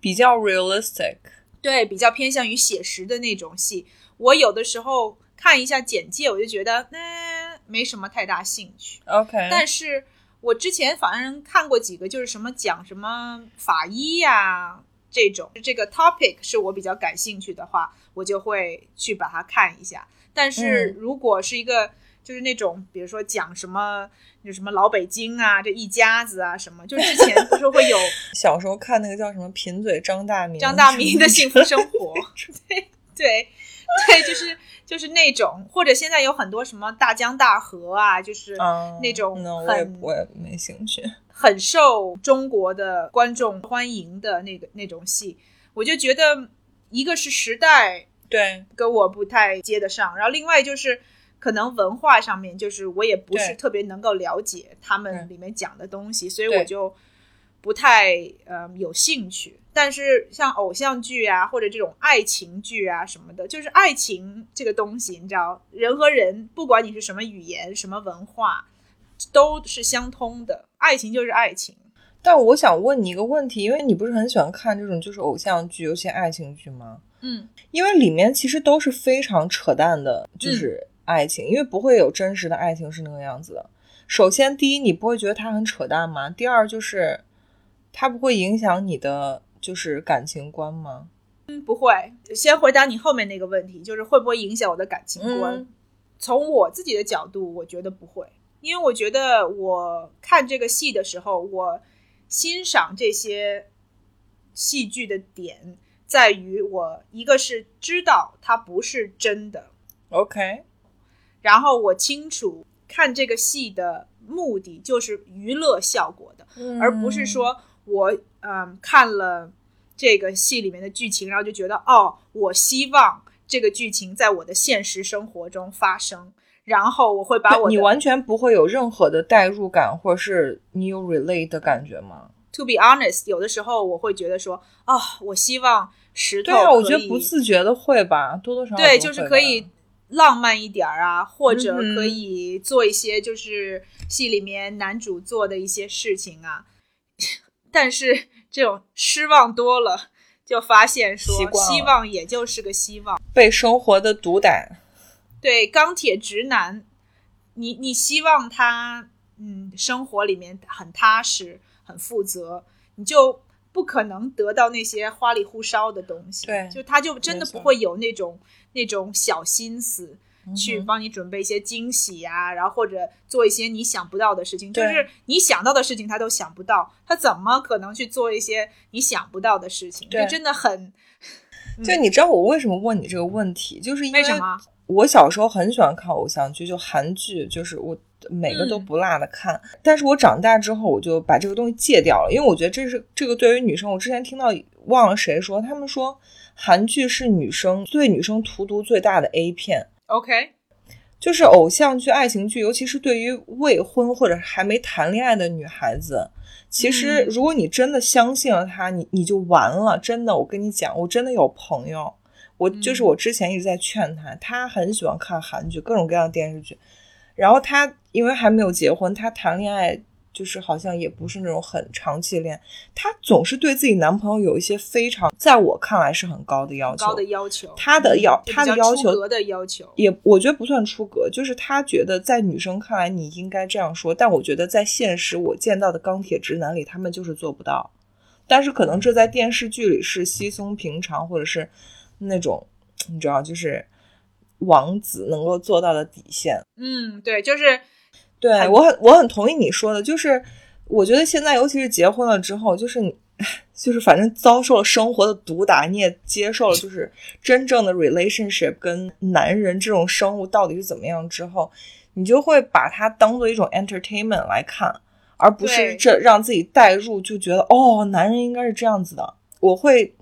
比较 realistic，对，比较偏向于写实的那种戏。我有的时候看一下简介，我就觉得那没什么太大兴趣。OK，但是。我之前反正看过几个，就是什么讲什么法医呀这种，这个 topic 是我比较感兴趣的话，我就会去把它看一下。但是如果是一个就是那种，比如说讲什么就什么老北京啊，这一家子啊什么，就之前不是会有 <laughs> 小时候看那个叫什么贫嘴张大民张大民的幸福生活，对对对，就是。就是那种，或者现在有很多什么大江大河啊，就是那种很我也没兴趣，很受中国的观众欢迎的那个那种戏，我就觉得一个是时代对跟我不太接得上，然后另外就是可能文化上面，就是我也不是特别能够了解他们里面讲的东西，所以我就不太呃有兴趣。但是像偶像剧啊，或者这种爱情剧啊什么的，就是爱情这个东西，你知道，人和人，不管你是什么语言、什么文化，都是相通的，爱情就是爱情。但我想问你一个问题，因为你不是很喜欢看这种就是偶像剧，尤其爱情剧吗？嗯，因为里面其实都是非常扯淡的，就是爱情，因为不会有真实的爱情是那个样子的。首先，第一，你不会觉得它很扯淡吗？第二，就是它不会影响你的就是感情观吗？嗯，不会。先回答你后面那个问题，就是会不会影响我的感情观？嗯从我自己的角度，我觉得不会，因为我觉得我看这个戏的时候，我欣赏这些戏剧的点在于我一个是知道它不是真的，OK，然后我清楚看这个戏的目的就是娱乐效果的，而不是说我嗯看了这个戏里面的剧情，然后就觉得哦，我希望这个剧情在我的现实生活中发生，然后我会把我你完全不会有任何的代入感，或者是你有 relate 的感觉吗？to be honest，有的时候我会觉得说啊、我希望石头对啊，我觉得不自觉的会吧，多多少少对，就是可以浪漫一点儿啊，或者可以做一些就是戏里面男主做的一些事情啊。<laughs> 但是这种失望多了，就发现说希望也就是个希望。被生活的毒打。对钢铁直男，你你希望他嗯生活里面很踏实、很负责，你就不可能得到那些花里胡哨的东西。对就他就真的不会有那种那种小心思。去帮你准备一些惊喜啊，然后或者做一些你想不到的事情，就是你想到的事情他都想不到，他怎么可能去做一些你想不到的事情？对这真的很 <laughs> 就你知道我为什么问你这个问题，就是因为什么？我小时候很喜欢看偶像剧，就韩剧，就是我每个都嗯不落的看。但是我长大之后，我就把这个东西戒掉了，因为我觉得这是这个对于女生，我之前听到忘了谁说，他们说韩剧是女生对女生荼毒最大的 A 片。OK，就是偶像剧、爱情剧，尤其是对于未婚或者还没谈恋爱的女孩子，其实嗯如果你真的相信了他，你你就完了。真的，我跟你讲，我真的有朋友，我就是嗯我之前一直在劝他，他很喜欢看韩剧，各种各样的电视剧。然后他因为还没有结婚，他谈恋爱就是好像也不是那种很长期恋爱，他总是对自己男朋友有一些非常在我看来是很高的要求。高的要求，他的要就比较他的要求格的要求，也我觉得不算出格，就是他觉得在女生看来你应该这样说，但我觉得在现实我见到的钢铁直男里，他们就是做不到。但是可能这在电视剧里是稀松平常，或者是那种你知道，就是王子能够做到的底线。嗯，对，就是很对我很我很同意你说的，就是我觉得现在尤其是结婚了之后，就是你就是反正遭受了生活的毒打，你也接受了就是真正的 relationship 跟男人这种生物到底是怎么样之后，你就会把它当做一种 entertainment 来看，而不是这让自己代入，就觉得哦，男人应该是这样子的。我会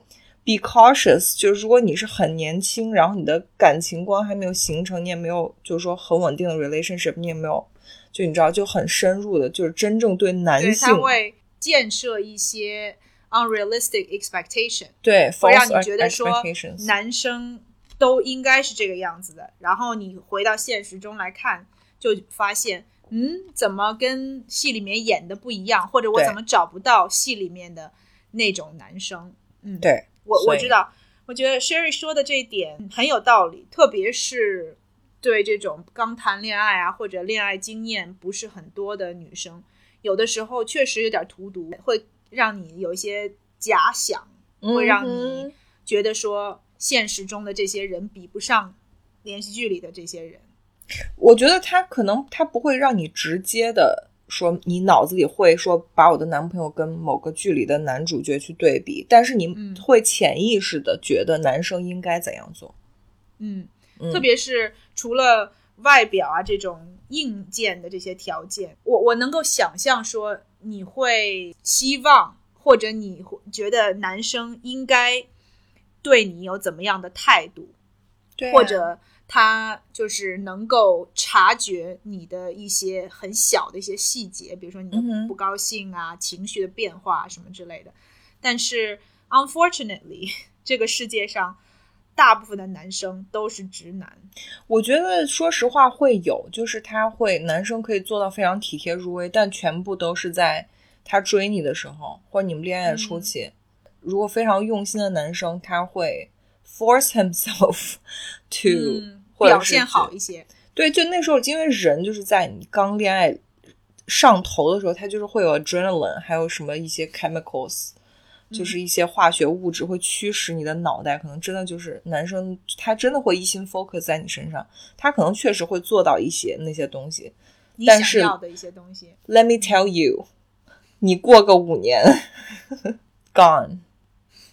be cautious，就是如果你是很年轻，然后你的感情观还没有形成，你也没有就是说很稳定的 relationship，你也没有就你知道就很深入的，就是真正对男对性他会建设一些 unrealistic expectation，对会让你觉得说男生都应该是这个样子的，然后你回到现实中来看，就发现，嗯，怎么跟戏里面演的不一样，或者我怎么找不到戏里面的那种男生？嗯，对我我知道，我觉得 Sherry 说的这一点很有道理，特别是对这种刚谈恋爱啊或者恋爱经验不是很多的女生，有的时候确实有点荼毒，会让你有一些假想，会让嗯你觉得说现实中的这些人比不上连续剧里的这些人。我觉得他可能他不会让你直接的说，你脑子里会说把我的男朋友跟某个剧里的男主角去对比，但是你嗯会潜意识的觉得男生应该怎样做。嗯，嗯特别是除了外表啊这种硬件的这些条件，我我能够想象说你会希望或者你会觉得男生应该对你有怎么样的态度，对啊或者他就是能够察觉你的一些很小的一些细节，比如说你的不高兴啊、情绪的变化什么之类的。但是，unfortunately，这个世界上大部分的男生都是直男。我觉得说实话会有，就是他会男生可以做到非常体贴入微，但全部都是在他追你的时候，或者你们恋爱初期。如果非常用心的男生，他会 force himself <laughs> to、表现好一些。对，就那时候，因为人就是在你刚恋爱上头的时候，他就是会有 adrenaline，还有什么一些 chemicals，就是一些化学物质会驱使你的脑袋，可能真的就是男生他真的会一心 focus 在你身上，他可能确实会做到一些那些东西。你但是想要的一些东西，Let me tell you，<laughs> 你过个五年 gone。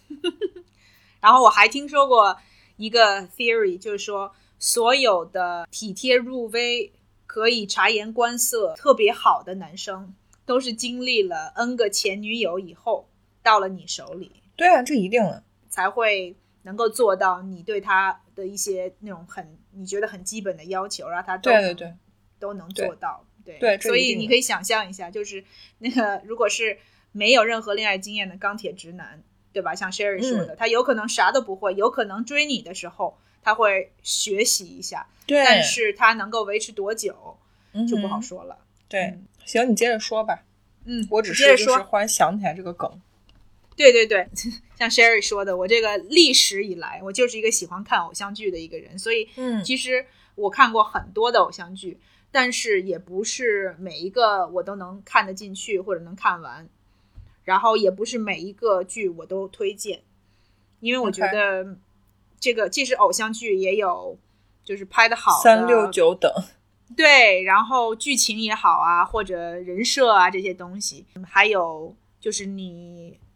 <laughs> 然后我还听说过一个 theory，就是说所有的体贴入微、可以察言观色、特别好的男生，都是经历了 N 个前女友以后，到了你手里，对啊，这一定了。才会能够做到你对他的一些那种很你觉得很基本的要求，让他对对对，都能做到。对对所以你可以想象一下，就是那个如果是没有任何恋爱经验的钢铁直男，对吧？像 Sherry 说嗯的，他有可能啥都不会，有可能追你的时候他会学习一下，对，但是他能够维持多久就不好。说了。对嗯，行，你接着说吧。嗯，我只是就是忽然想起来这个梗。对对对，<laughs> 像 Sherry 说的，我这个历史以来，我就是一个喜欢看偶像剧的一个人，所以嗯其实我看过很多的偶像剧，但是也不是每一个我都能看得进去或者能看完，然后也不是每一个剧我都推荐，因为我觉得这个既是偶像剧，也有就是拍的好的三六九等。对，然后剧情也好啊，或者人设啊这些东西，还有就是你呃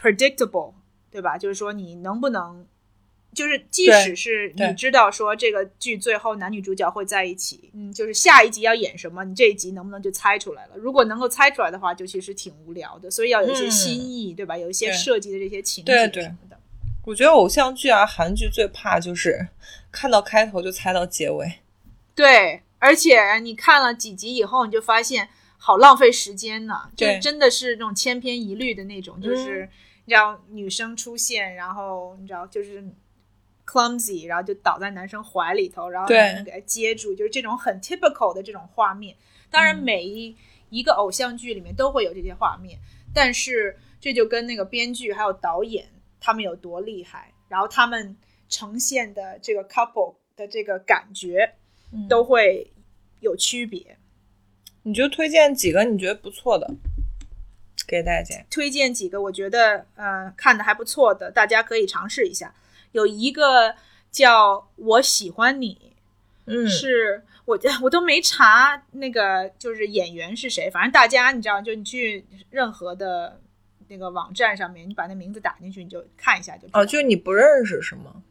predictable，对吧？就是说你能不能，就是即使是你知道说这个剧最后男女主角会在一起，嗯，就是下一集要演什么，你这一集能不能就猜出来了？如果能够猜出来的话，就其实挺无聊的，所以要有一些嗯新意，对吧？有一些设计的这些情对对节什么的。我觉得偶像剧啊、韩剧最怕就是看到开头就猜到结尾。对，而且你看了几集以后，你就发现好浪费时间呢，就真的是那种千篇一律的那种，就是嗯你知道女生出现，然后你知道就是 clumsy，然后就倒在男生怀里头，然后对男生给他接住，就是这种很 typical 的这种画面。当然，嗯每一、一个偶像剧里面都会有这些画面，但是这就跟那个编剧还有导演他们有多厉害，然后他们呈现的这个 couple 的这个感觉。嗯都会有区别。你就推荐几个你觉得不错的给大家？推荐几个我觉得呃看的还不错的，大家可以尝试一下。有一个叫《我喜欢你》，嗯是我 <laughs> 我都没查那个就是演员是谁，反正大家你知道，就你去任何的那个网站上面，你把那名字打进去，你就看一下就。哦，就你不认识是吗？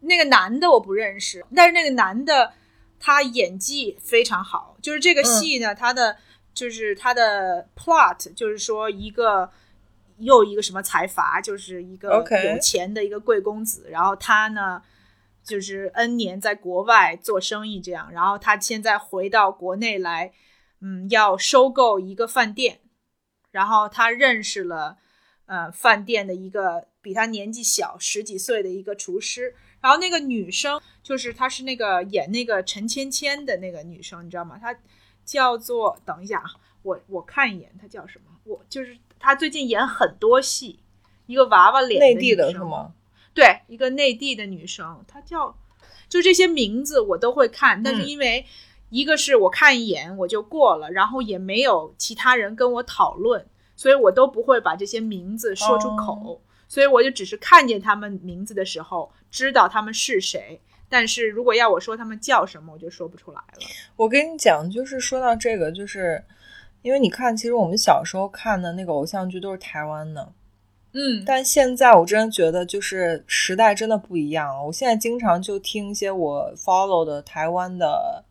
那个男的我不认识，但是那个男的他演技非常好。就是这个戏呢，他的就是他的 plot，就是说一个又一个什么财阀，就是一个有钱的一个贵公子，然后他呢就是 N 年在国外做生意这样，然后他现在回到国内来，嗯，要收购一个饭店，然后他认识了呃饭店的一个比他年纪小十几岁的一个厨师。然后那个女生就是她是那个演那个陈芊芊的那个女生，你知道吗？她叫做等一下啊，我我看一眼她叫什么？我就是她最近演很多戏，一个娃娃脸内地的是吗？对，一个内地的女生，她叫，就这些名字我都会看，但是嗯因为一个是我看一眼我就过了，然后也没有其他人跟我讨论，所以我都不会把这些名字说出口，所以我就只是看见他们名字的时候知道他们是谁，但是如果要我说他们叫什么，我就说不出来了。我跟你讲，就是说到这个，就是因为你看，其实我们小时候看的那个偶像剧都是台湾的，嗯，但现在我真的觉得，就是时代真的不一样了。我现在经常就听一些我 follow 的台湾的，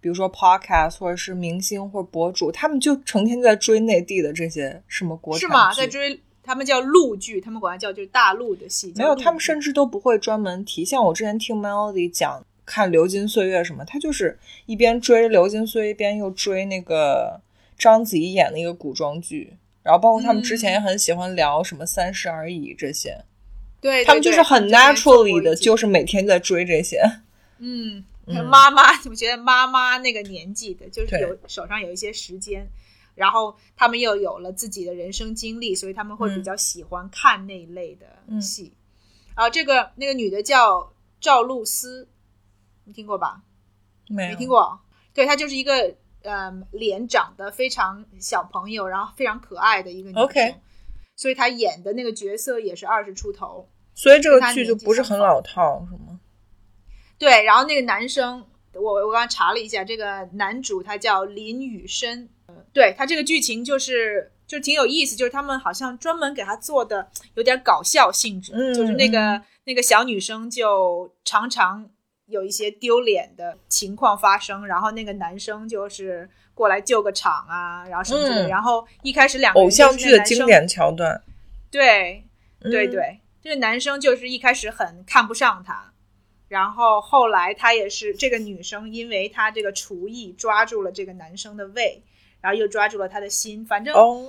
比如说 podcast 或者是明星或者博主，他们就成天就在追内地的这些什么国产是吗？剧在追他们叫陆剧，他们管它叫就是大陆的戏，没有，他们甚至都不会专门提。像我之前听 Melody 讲看《流金岁月》什么，他就是一边追《流金岁月》，一边又追那个章子怡演的一个古装剧。然后包括他们之前也很喜欢聊什么《三十而已》这些。对，他们就是很 naturally 的，就是是每天在追这些。嗯，嗯妈妈，我觉得妈妈那个年纪的，就是有手上有一些时间，然后他们又有了自己的人生经历，所以他们会比嗯较喜欢看那一类的嗯戏。然后这个那个女的叫赵露思，你听过吧？没没听。过？对，她就是一个呃、脸长得非常小朋友，然后非常可爱的一个女生。所以她演的那个角色也是二十出头。所以这个剧就不是很老套，是吗？对，然后那个男生，我我刚刚查了一下，这个男主他叫林雨深，呃对他这个剧情就是就挺有意思，就是他们好像专门给他做的有点搞笑性质，嗯就是那个嗯那个小女生就常常有一些丢脸的情况发生，然后那个男生就是过来救个场啊，然后什么的，嗯。然后一开始两个偶像剧的经典桥段。对，对嗯，对，这个男生就是一开始很看不上她，然后后来她也是这个女生，因为她这个厨艺抓住了这个男生的胃，然后又抓住了他的心，反正、哦，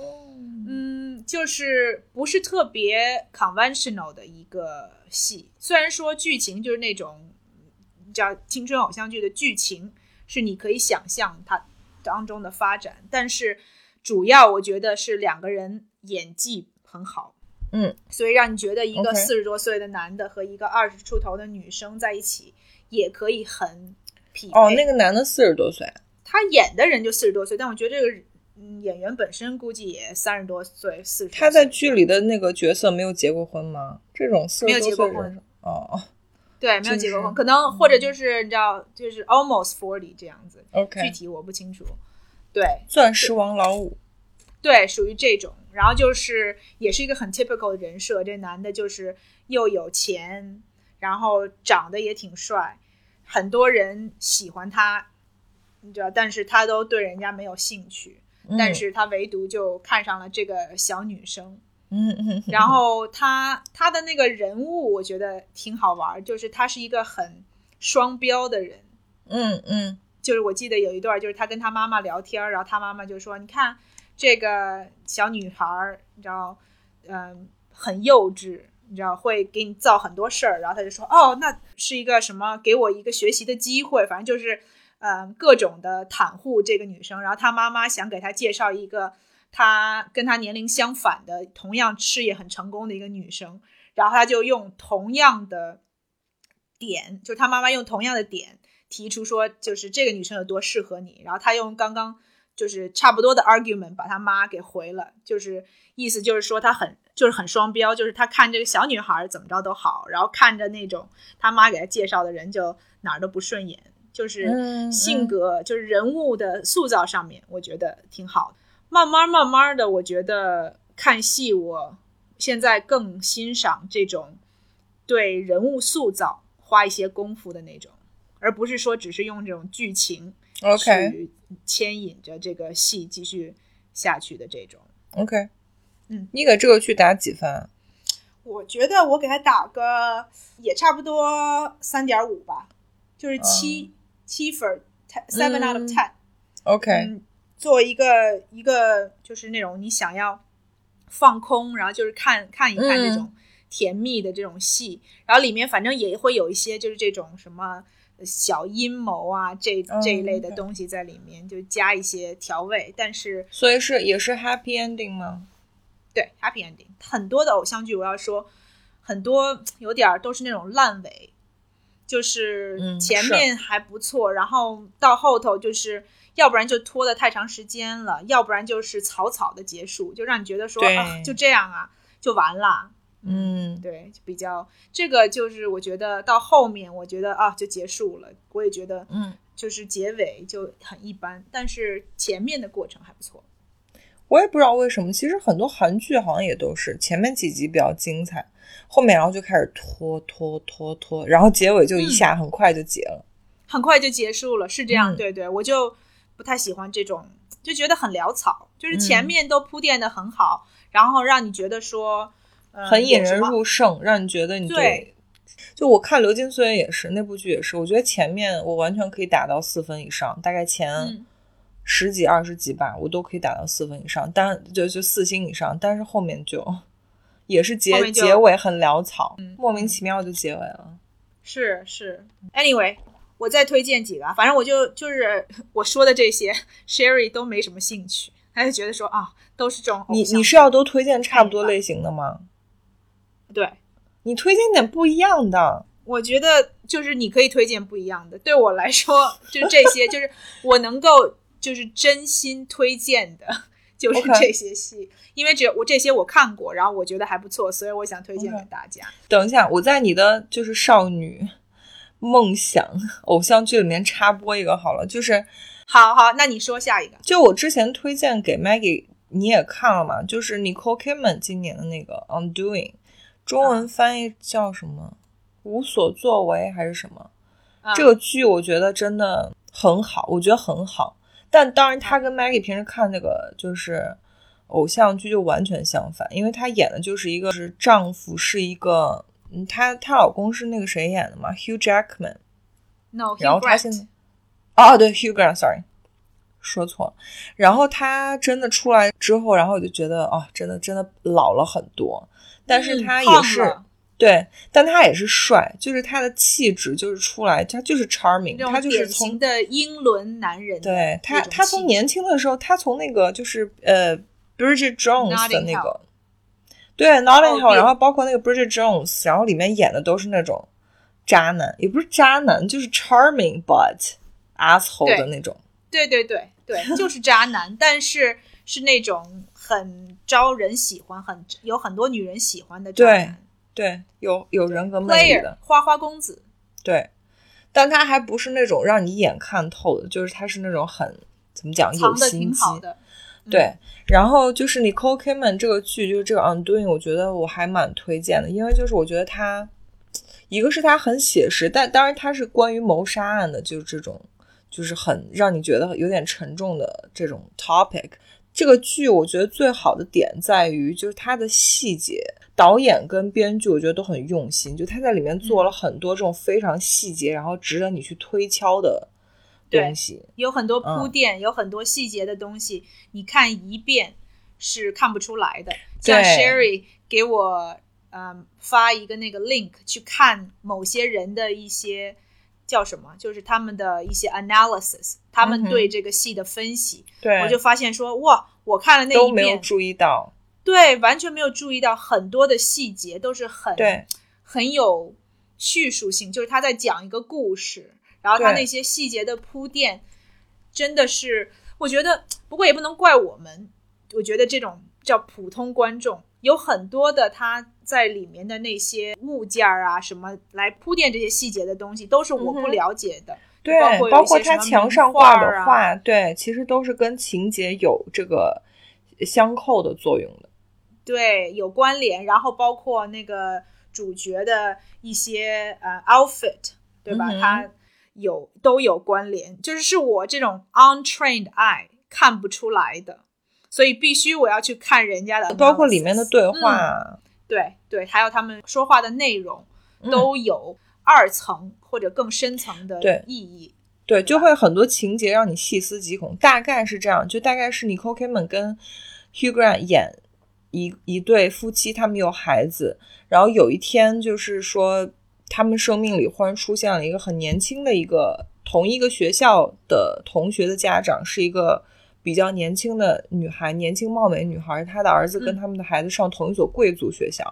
嗯，就是不是特别 conventional 的一个戏。虽然说剧情就是那种叫青春偶像剧的剧情是你可以想象它当中的发展，但是主要我觉得是两个人演技很好。嗯，所以让你觉得一个四十多岁的男的和一个二十出头的女生在一起，也可以很匹配。哦，那个男的四十多岁，他演的人就四十多岁，但我觉得这个嗯演员本身估计也三十多岁、四十。他在剧里的那个角色没有结过婚吗？这种四没有十 <laughs> 结过婚多岁哦对没有结过婚，可能或者就是你知道，就是 almost forty 这样子，具，OK，具体我不清楚。对钻石王老五，对，属于这种。然后就是也是一个很 typical 的人设，这男的就是又有钱，然后长得也挺帅，很多人喜欢他，你知道，但是他都对人家没有兴趣，但嗯是他唯独就看上了这个小女生。嗯然后他他的那个人物，我觉得挺好玩儿，就是他是一个很双标的人。嗯嗯就是我记得有一段，就是他跟他妈妈聊天儿，然后他妈妈就说：“你看这个小女孩儿，你知道，嗯、很幼稚，你知道会给你造很多事儿。”然后他就说：“哦，那是一个什么？给我一个学习的机会，反正就是，嗯、各种的袒护这个女生。”然后他妈妈想给他介绍一个他跟他年龄相反的，同样事业很成功的一个女生，然后他就用同样的点，就是他妈妈用同样的点。提出说，就是这个女生有多适合你，然后他用刚刚就是差不多的 argument 把他妈给回了，就是意思就是说他很就是很双标，就是他看这个小女孩怎么着都好，然后看着那种他妈给他介绍的人就哪儿都不顺眼，就是嗯性格、就是人物的塑造上面，我觉得挺好的。慢慢慢慢的，我觉得看戏，我现在更欣赏这种对人物塑造花一些功夫的那种。而不是说只是用这种剧情，OK 去牵引着这个戏继续下去的这种。OK，嗯，你给这个剧打几分？我觉得我给他打个也差不多三点五吧，就是七、七分，seven out of 嗯 ten。OK，嗯，作为一个一个就是那种你想要放空，然后就是看看一看这种甜蜜的这种戏，然后里面反正也会有一些就是这种什么小阴谋啊这嗯这一类的东西在里面，就加一些调味。但是所以是也是 happy ending 吗？对 happy ending，很多的偶像剧我要说，很多有点儿都是那种烂尾，就是前面还不错，然后到后头就是要不然就拖得太长时间了，要不然就是草草的结束，就让你觉得说啊就这样啊就完了。嗯对，比较这个就是我觉得到后面我觉得啊就结束了，我也觉得嗯，就是结尾就很一般，但是前面的过程还不错。我也不知道为什么，其实很多韩剧好像也都是前面几集比较精彩，后面然后就开始拖拖拖拖，然后结尾就一下很快就结了。很快就结束了，是这样，嗯对对，我就不太喜欢这种，就觉得很潦草，就是前嗯面都铺垫的很好，然后让你觉得说，呃、很引人入胜，让你觉得你对。就我看《流金岁月》也是那部剧也是，我觉得前面我完全可以打到四分以上，大概前嗯十几、二十几吧，我都可以打到四分以上，但就就四星以上，但是后面就也是结结尾很潦草，嗯莫名其妙就结尾了。是是，anyway，我再推荐几个啊，反正我就就是 <laughs> 我说的这些，<laughs> Sherry 都没什么兴趣，他就觉得说啊，都是这种你你是要都推荐差不多类型的吗？对，你推荐点不一样的。我觉得就是你可以推荐不一样的，对我来说就是这些，就是我能够就是真心推荐的，<laughs> 就是这些戏因为只有我这些我看过，然后我觉得还不错，所以我想推荐给大家。等一下，我在你的就是少女梦想偶像剧里面插播一个好了，就是好好，那你说下一个。就我之前推荐给 Maggie，你也看了嘛？就是 Nicole Kidman 今年的那个《Undoing》，中啊文翻译叫什么？无所作为还是什么？啊这个剧我觉得真的很好，我觉得很好。但当然，他跟 Maggie 平时看那个就是偶像剧就完全相反，因为她演的就是一个是丈夫是一个，嗯，她她老公是那个谁演的嘛，Hugh Jackman。然后他现在，哦，对，Hugh Grant，sorry，说错了。然后他真的出来之后，然后我就觉得，哦，真的真的老了很多。但是他也是、了对，但他也是帅，就是他的气质就是出来，他就是 charming，他就是从的英伦男人对他他从年轻的时候，他从那个就是呃 Bridget Jones 的那个。对，Notting 哦 Hill，、然后包括那个 Bridget Jones，然后里面演的都是那种渣男，也不是渣男，就是 charming but asshole 的那种。对对对对，就是渣男，但是是那种很招人喜欢，很有很多女人喜欢的渣对男对，有有人格魅力的，花花公子。对，但他还不是那种让你一眼看透的，就是他是那种很怎么讲有心机，的，嗯对。然后就是 Nicole Kidman 这个剧，就是这个 Undoing，我觉得我还蛮推荐的，因为就是我觉得他，一个是他很写实，但当然他是关于谋杀案的，就是这种就是很让你觉得有点沉重的这种 topic。这个剧我觉得最好的点在于就是它的细节，导演跟编剧我觉得都很用心，就他在里面做了很多这种非常细节，然后值得你去推敲的东西。有很多铺嗯垫，有很多细节的东西，你看一遍是看不出来的。像 Sherry 给我嗯发一个那个 link 去看某些人的一些叫什么，就是他们的一些 analysis，他们对这个戏的分析，对，我就发现说哇，我看了那一遍，都没有注意到。对，完全没有注意到很多的细节都是很对很有叙述性，就是他在讲一个故事，然后他那些细节的铺垫，真的是我觉得，不过也不能怪我们，我觉得这种叫普通观众，有很多的他在里面的那些物件儿啊什么来铺垫这些细节的东西，都是我不了解的。对，包括包括他墙上画挂的啊画，对，其实都是跟情节有这个相扣的作用的。对，有关联，然后包括那个主角的一些呃 outfit，对吧？嗯它有都有关联，就是是我这种 untrained eye 看不出来的，所以必须我要去看人家的包括里面的对嗯话，对对，还有他们说话的内容嗯都有二层或者更深层的意义。对，就会很多情节让你细思极恐。大概是这样，就大概是 Nicole Kidman 跟 Hugh Grant 演一一对夫妻，他们有孩子，然后有一天就是说，他们生命里忽然出现了一个很年轻的一个同一个学校的同学的家长，是一个比较年轻的女孩，年轻貌美女孩，她的儿子跟他们的孩子上同一所贵族学校。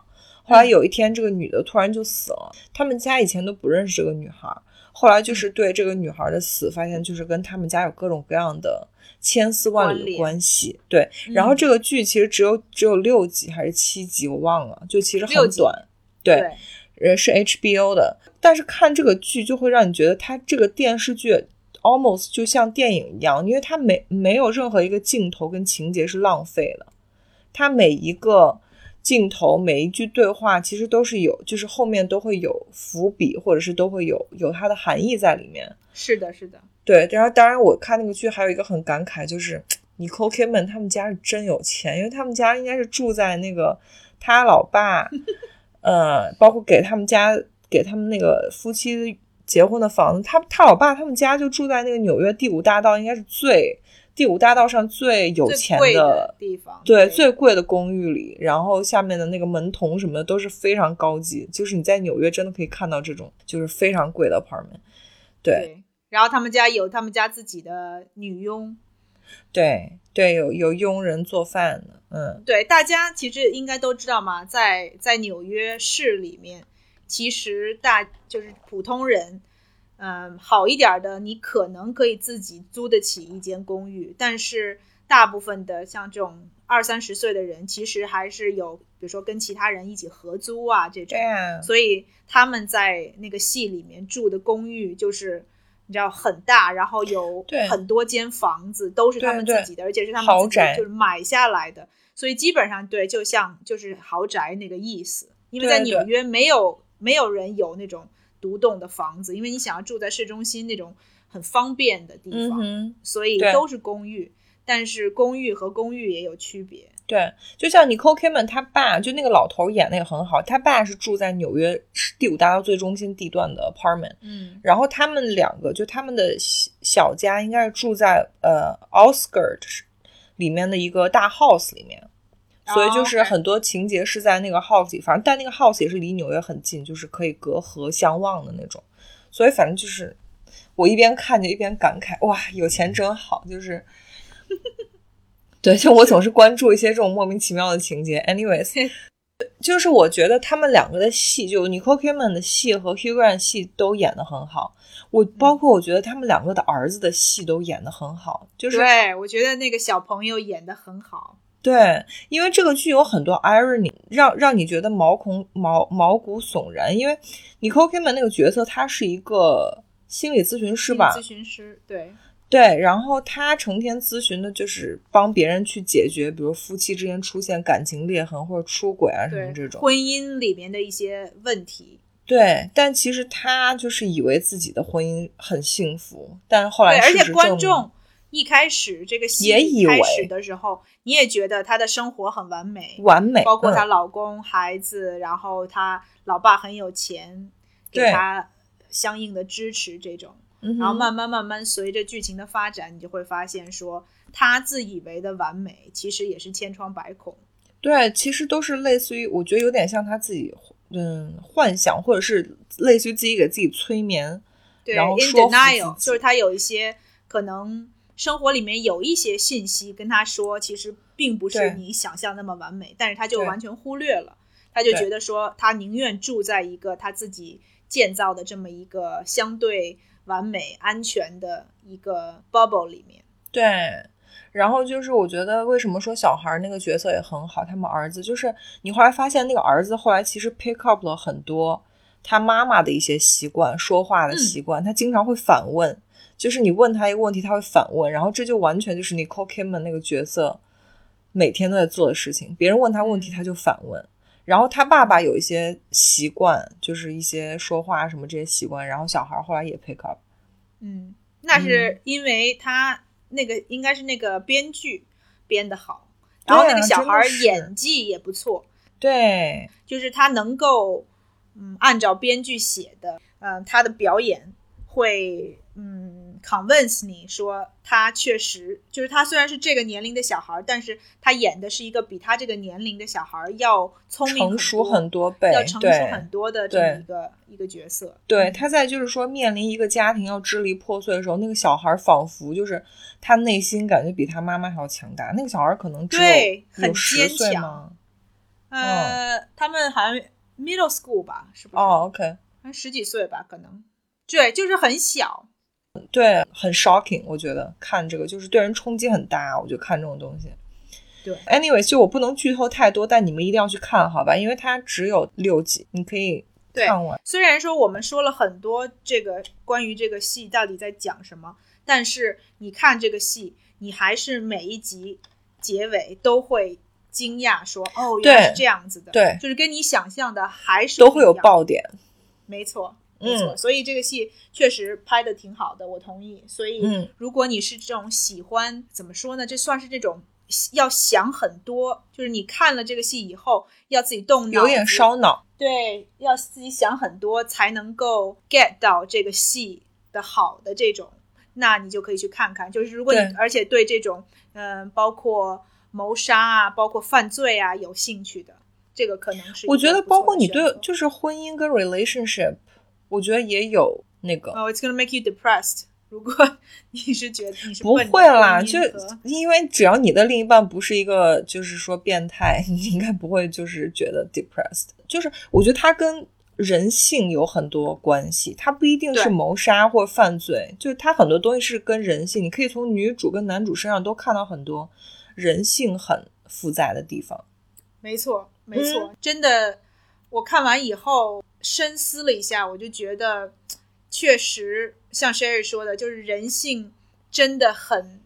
后来有一天，这个女的突然就死了，他们家以前都不认识这个女孩。后来就是对这个女孩的死，发现就是跟他们家有各种各样的千丝万缕的关系。对，然后嗯这个剧其实只有只有六集还是七集，我忘了，就其实很短。对，对，呃，是 HBO 的，但是看这个剧就会让你觉得它这个电视剧 almost 就像电影一样，因为它没没有任何一个镜头跟情节是浪费的，它每一个镜头每一句对话其实都是有，就是后面都会有伏笔，或者是都会有有它的含义在里面。是的，是的，对，然后当然我看那个剧还有一个很感慨，就是 Nicole Kidman 他们家是真有钱，因为他们家应该是住在那个他老爸，<laughs> 呃，包括给他们家给他们那个夫妻结婚的房子，他他老爸他们家就住在那个纽约第五大道，应该是最第五大道上最有钱的地方，对，最贵的公寓里，然后下面的那个门童什么的都是非常高级，就是你在纽约真的可以看到这种就是非常贵的 apartment。对对，然后他们家有他们家自己的女佣，对对，有有佣人做饭的，嗯，对，大家其实应该都知道嘛，在在纽约市里面，其实大就是普通人，嗯，好一点的，你可能可以自己租得起一间公寓，但是大部分的像这种二三十岁的人，其实还是有，比如说跟其他人一起合租啊这种。对，啊，所以他们在那个戏里面住的公寓就是。你知道很大，然后有很多间房子都是他们自己的，而且是他们自己就是买下来的，所以基本上对，就像就是豪宅那个意思。因为在纽约没有没有人有那种独栋的房子，因为你想要住在市中心那种很方便的地方，嗯。所以都是公寓。但是公寓和公寓也有区别。对，就像 Nicole Kidman 他爸，就那个老头演的也很好，他爸是住在纽约第五大道最中心地段的 apartment，嗯然后他们两个就他们的小小家应该是住在呃 outskirt 里面的一个大 house 里面，所以就是很多情节是在那个 house 里，反正但那个 house 也是离纽约很近，就是可以隔河相望的那种，所以反正就是我一边看着一边感慨，哇，有钱真好，就是。<laughs> 对，就我总是关注一些这种莫名其妙的情节。Anyways，<laughs> 就是我觉得他们两个的戏，就 Nicole Kidman 的戏和 Hugh Grant 的戏都演得很好。我包括我觉得他们两个的儿子的戏都演得很好，就是对，我觉得那个小朋友演的很好。对，因为这个剧有很多 irony，让让你觉得毛孔毛毛骨悚然。因为 Nicole Kidman 那个角色，他是一个心理咨询师吧？咨询师，对，对，然后他成天咨询的就是帮别人去解决，比如夫妻之间出现感情裂痕或者出轨啊什么这种。婚姻里面的一些问题。对，但其实他就是以为自己的婚姻很幸福，但是后，来而且事实证观众明一开始这个戏开始的时候，你也觉得她的生活很完美，完美，包括她嗯老公、孩子，然后她老爸很有钱，给对她相应的支持这种。嗯然后慢慢慢慢随着剧情的发展，你就会发现说，她自以为的完美，其实也是千疮百孔。对，其实都是类似于，我觉得有点像他自己嗯幻想，或者是类似于自己给自己催眠。对然后 denial，就是他有一些可能生活里面有一些信息跟他说，其实并不是你想象那么完美，但是他就完全忽略了，他就觉得说他宁愿住在一个他自己建造的这么一个相对完美、安全的一个 bubble 里面。对，然后就是我觉得为什么说小孩儿那个角色也很好，他们儿子就是你后来发现那个儿子后来其实 pick up 了很多他妈妈的一些习惯，说话的习惯，他经常会反问，就是你问他一个问题，他会反问，然后这就完全就是 Nicole Kidman 那个角色每天都在做的事情，别人问他问题他就反问。然后他爸爸有一些习惯，就是一些说话什么这些习惯，然后小孩后来也 pick up。嗯，那是因为他那个应该是那个编剧编的好，然后那个小孩演技也不错。对，就是他能够，嗯，按照编剧写的，嗯、他的表演会，嗯，convince 你说他确实就是他虽然是这个年龄的小孩，但是他演的是一个比他这个年龄的小孩要聪明成熟很很多倍，要成熟很多的这么一个一个角色。对，嗯他在就是说面临一个家庭要支离破碎的时候，那个小孩仿佛就是他内心感觉比他妈妈还要强大。那个小孩可能只有对很坚强？呃，他们好像 middle school 吧，是不是？哦，OK，好像十几岁吧，可能。对，就是很小。对，很 shocking，我觉得看这个就是对人冲击很大。我就看这种东西。对，anyway，就我不能剧透太多，但你们一定要去看，好吧？因为它只有六集，你可以看完。虽然说我们说了很多这个关于这个戏到底在讲什么，但是你看这个戏，你还是每一集结尾都会惊讶说，哦，原来是这样子的，对就是跟你想象的还是都会有爆点，没错。没错，嗯所以这个戏确实拍的挺好的，我同意。所以，嗯如果你是这种喜欢怎么说呢？这算是这种要想很多，就是你看了这个戏以后要自己动脑，有点烧脑。对，要自己想很多才能够 get 到这个戏的好的这种，那你就可以去看看。就是如果你而且对这种嗯、呃，包括谋杀啊，包括犯罪啊有兴趣的，这个可能是我觉得包括你对就就是婚姻跟 relationship，我觉得也有那个。哦、oh,，it's gonna make you depressed。<laughs> 如果 <laughs> 你是觉得你是不会啦，就因为只要你的另一半不是一个就是说变态，<laughs> 你应该不会就是觉得 depressed。就是我觉得它跟人性有很多关系，它不一定是谋杀或犯罪，就是它很多东西是跟人性。你可以从女主跟男主身上都看到很多人性很复杂的地方。没错，没错，嗯、真的，我看完以后深思了一下，我就觉得确实。像 Sherry 说的，就是人性真的很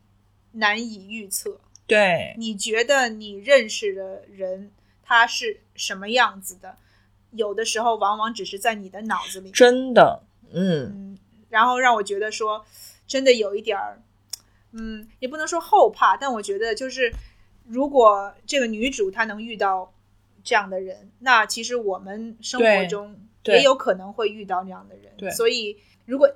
难以预测。对，你觉得你认识的人他是什么样子的，有的时候往往只是在你的脑子里。真的，嗯嗯，然后让我觉得说，真的有一点儿，嗯，也不能说后怕，但我觉得就是，如果这个女主她能遇到这样的人，那其实我们生活中也有可能会遇到那样的人。对，所以如果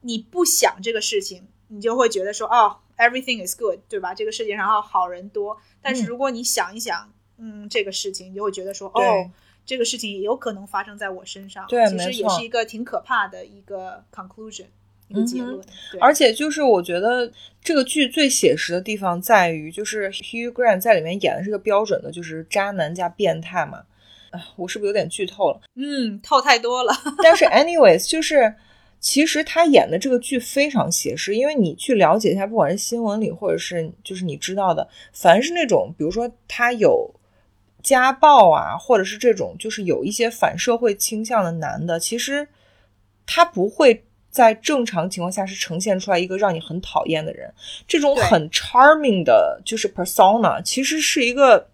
你不想这个事情，你就会觉得说，哦，everything is good，对吧？这个世界上好人多。但是如果你想一想，嗯，这个事情，你就会觉得说，哦，这个事情也有可能发生在我身上。对，其实也是一个挺可怕的一个 conclusion，一个结论。嗯、而且就是我觉得这个剧最写实的地方在于，就是 Hugh Grant 在里面演的是个标准的，就是渣男加变态嘛。啊，我是不是有点剧透了？嗯，透太多了。<laughs> 但是 anyways，就是。其实他演的这个剧非常写实，因为你去了解一下，不管是新闻里或者是就是你知道的，凡是那种比如说他有家暴啊，或者是这种就是有一些反社会倾向的男的，其实他不会在正常情况下是呈现出来一个让你很讨厌的人，这种很 charming 的就是 persona，其实是一个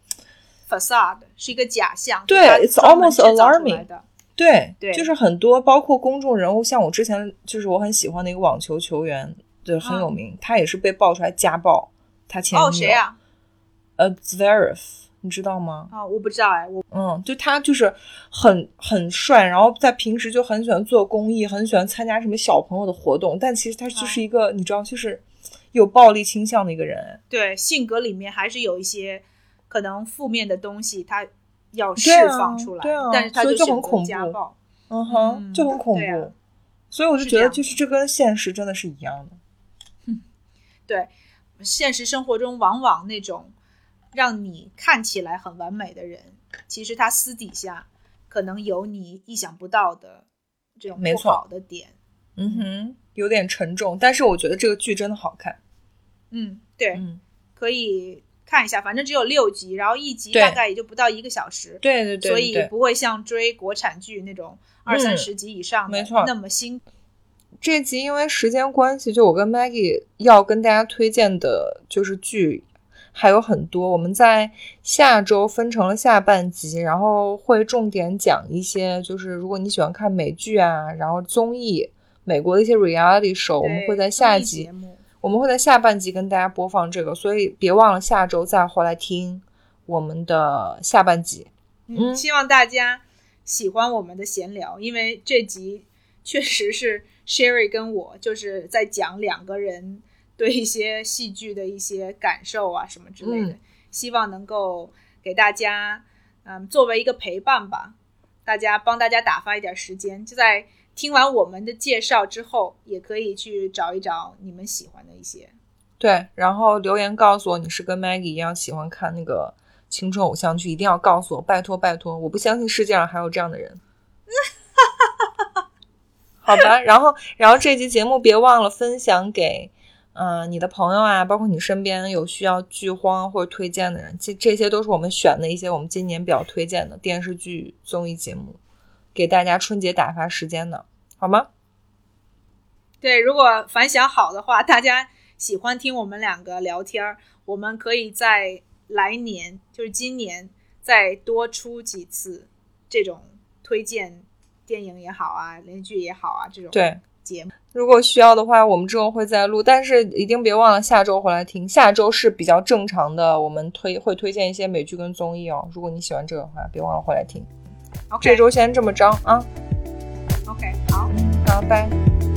facade，是一个假象。对，it's almost alarming。对，对，就是很多包括公众人物，像我之前就是我很喜欢的一个网球球员，对，很有名，嗯、他也是被爆出来家暴，他前女友。哦，谁呀、啊？呃 Zverev，你知道吗？啊、哦，我不知道哎，我嗯，就他就是很很帅，然后在平时就很喜欢做公益，很喜欢参加什么小朋友的活动，但其实他就是一个、嗯、你知道，就是有暴力倾向的一个人。对，性格里面还是有一些可能负面的东西，他。要释放出来，对啊，但是他就很恐怖，家暴，嗯哼，嗯、就很恐怖，啊、所以我就觉得，就是这跟现实真的是一样的。<laughs> 对，现实生活中往往那种让你看起来很完美的人，其实他私底下可能有你意想不到的这种不好的点。嗯哼，有点沉重，但是我觉得这个剧真的好看。嗯，对，嗯，可以。看一下，反正只有六集，然后一集大概也就不到一个小时，对对对，所以不会像追国产剧那种二三十集以上的、嗯、没错那么辛苦。这集因为时间关系，就我跟 Maggie 要跟大家推荐的就是剧还有很多，我们在下周分成了下半集，然后会重点讲一些，就是如果你喜欢看美剧啊，然后综艺，美国的一些 reality show，我们会在下集。我们会在下半集跟大家播放这个，所以别忘了下周再回来听我们的下半集。嗯，希望大家喜欢我们的闲聊，因为这集确实是 Sherry 跟我就是在讲两个人对一些戏剧的一些感受啊什么之类的，嗯、希望能够给大家嗯作为一个陪伴吧，大家帮大家打发一点时间，就在。听完我们的介绍之后，也可以去找一找你们喜欢的一些。对，然后留言告诉我你是跟 Maggie 一样喜欢看那个青春偶像剧，一定要告诉我，拜托拜托，我不相信世界上还有这样的人。<laughs> 好吧，然后然后这期节目别忘了分享给嗯、呃、你的朋友啊，包括你身边有需要剧荒或者推荐的人，这这些都是我们选的一些我们今年比较推荐的电视剧综艺节目。给大家春节打发时间呢，好吗？对，如果反响好的话，大家喜欢听我们两个聊天，我们可以在来年，就是今年再多出几次这种推荐电影也好啊，连续剧也好啊，这种对节目。如果需要的话，我们之后会再录，但是一定别忘了下周回来听，下周是比较正常的，我们推会推荐一些美剧跟综艺哦。如果你喜欢这个的话，别忘了回来听。这周先这么着啊。Ok 好。拜拜。